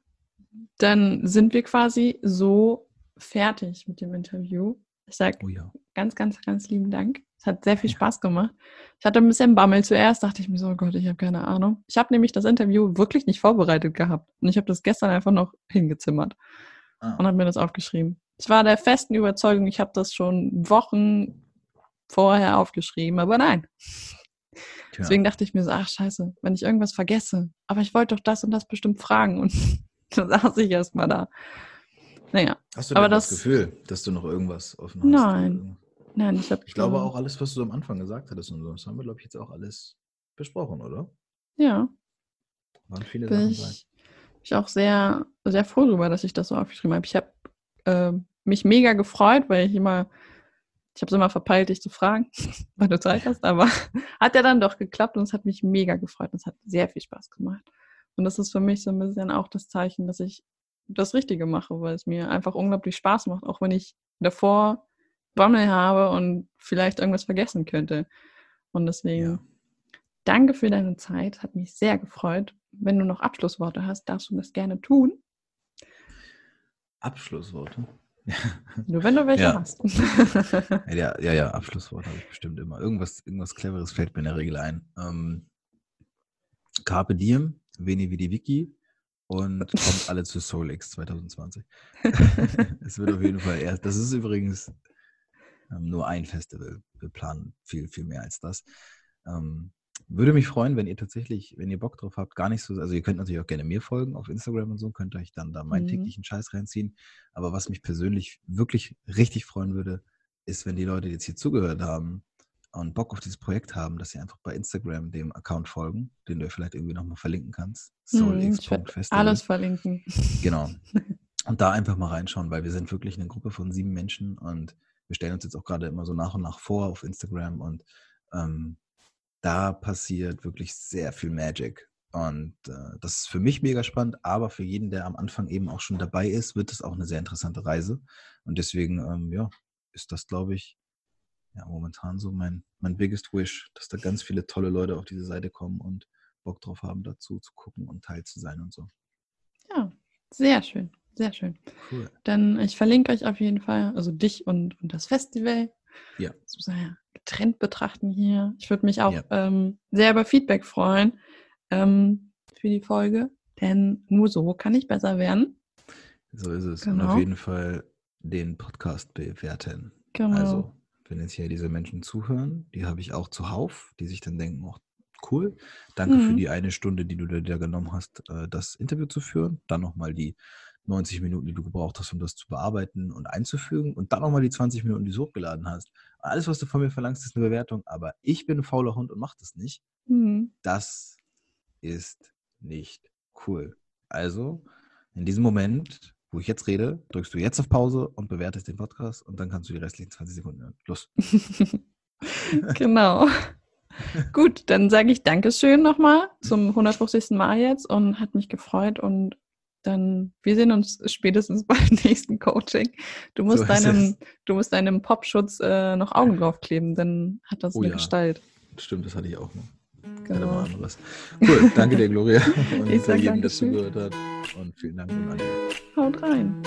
dann sind wir quasi so fertig mit dem Interview. Ich sage oh ja. ganz, ganz, ganz lieben Dank. Es hat sehr viel Spaß gemacht. Ich hatte ein bisschen Bammel zuerst, dachte ich mir so, oh Gott, ich habe keine Ahnung. Ich habe nämlich das Interview wirklich nicht vorbereitet gehabt. Und ich habe das gestern einfach noch hingezimmert ah. und habe mir das aufgeschrieben. Ich war der festen Überzeugung, ich habe das schon Wochen vorher aufgeschrieben, aber nein. Tja. Deswegen dachte ich mir so, ach scheiße, wenn ich irgendwas vergesse. Aber ich wollte doch das und das bestimmt fragen. Und dann saß ich erst mal da. Naja. Hast du aber das, das Gefühl, dass du noch irgendwas offen hast? Nein. Nein, ich habe. Ich glaube auch alles, was du am Anfang gesagt hattest und so, das haben wir, glaube ich, jetzt auch alles besprochen, oder? Ja. Waren viele Bin Sachen ich, ich auch sehr, sehr froh darüber, dass ich das so aufgeschrieben habe. Ich habe äh, mich mega gefreut, weil ich immer, ich habe es immer verpeilt, dich zu fragen, weil du Zeit hast, aber hat ja dann doch geklappt und es hat mich mega gefreut und es hat sehr viel Spaß gemacht. Und das ist für mich so ein bisschen auch das Zeichen, dass ich das Richtige mache, weil es mir einfach unglaublich Spaß macht, auch wenn ich davor Bammel habe und vielleicht irgendwas vergessen könnte. Und deswegen ja. danke für deine Zeit, hat mich sehr gefreut. Wenn du noch Abschlussworte hast, darfst du das gerne tun. Abschlussworte? Nur wenn du welche ja. hast. ja, ja, ja, Abschlussworte habe ich bestimmt immer. Irgendwas, irgendwas Cleveres fällt mir in der Regel ein. Ähm, Carpe Diem, Veni Vidi Vici und kommt alle zu SoulX 2020. es wird auf jeden Fall erst, das ist übrigens ähm, nur ein Festival. Wir planen viel, viel mehr als das. Ähm, würde mich freuen, wenn ihr tatsächlich, wenn ihr Bock drauf habt, gar nicht so, also ihr könnt natürlich auch gerne mir folgen auf Instagram und so, könnt euch dann da meinen mhm. täglichen Scheiß reinziehen. Aber was mich persönlich wirklich richtig freuen würde, ist, wenn die Leute jetzt hier zugehört haben und Bock auf dieses Projekt haben, dass sie einfach bei Instagram dem Account folgen, den du vielleicht irgendwie nochmal verlinken kannst. SoulX.festival. Mhm, alles verlinken. Genau. Und da einfach mal reinschauen, weil wir sind wirklich eine Gruppe von sieben Menschen und wir stellen uns jetzt auch gerade immer so nach und nach vor auf Instagram und ähm, da passiert wirklich sehr viel Magic. Und äh, das ist für mich mega spannend, aber für jeden, der am Anfang eben auch schon dabei ist, wird es auch eine sehr interessante Reise. Und deswegen, ähm, ja, ist das, glaube ich, ja, momentan so mein, mein biggest wish, dass da ganz viele tolle Leute auf diese Seite kommen und Bock drauf haben, dazu zu gucken und Teil zu sein und so. Ja, sehr schön. Sehr schön. Cool. Dann ich verlinke euch auf jeden Fall, also dich und, und das Festival. Ja. So ja getrennt betrachten hier. Ich würde mich auch ja. ähm, sehr über Feedback freuen ähm, für die Folge, denn nur so kann ich besser werden. So ist es. Genau. Und auf jeden Fall den Podcast bewerten. Genau. Also, wenn jetzt hier diese Menschen zuhören, die habe ich auch zuhauf, die sich dann denken, oh, cool. Danke mhm. für die eine Stunde, die du dir genommen hast, äh, das Interview zu führen. Dann nochmal die 90 Minuten, die du gebraucht hast, um das zu bearbeiten und einzufügen und dann nochmal die 20 Minuten, die du hochgeladen hast. Alles, was du von mir verlangst, ist eine Bewertung, aber ich bin ein fauler Hund und mach das nicht. Mhm. Das ist nicht cool. Also, in diesem Moment, wo ich jetzt rede, drückst du jetzt auf Pause und bewertest den Podcast und dann kannst du die restlichen 20 Sekunden hören. Los. genau. Gut, dann sage ich Dankeschön nochmal zum 150. Mal jetzt und hat mich gefreut und dann wir sehen uns spätestens beim nächsten Coaching. Du musst so deinem, du musst deinem Popschutz äh, noch Augen draufkleben, dann hat das oh, eine ja. Gestalt. Stimmt, das hatte ich auch noch. Genau. Anderes. Cool, danke dir, Gloria. Und ich sag jedem, der zugehört hat. Und vielen Dank an alle. Haut rein.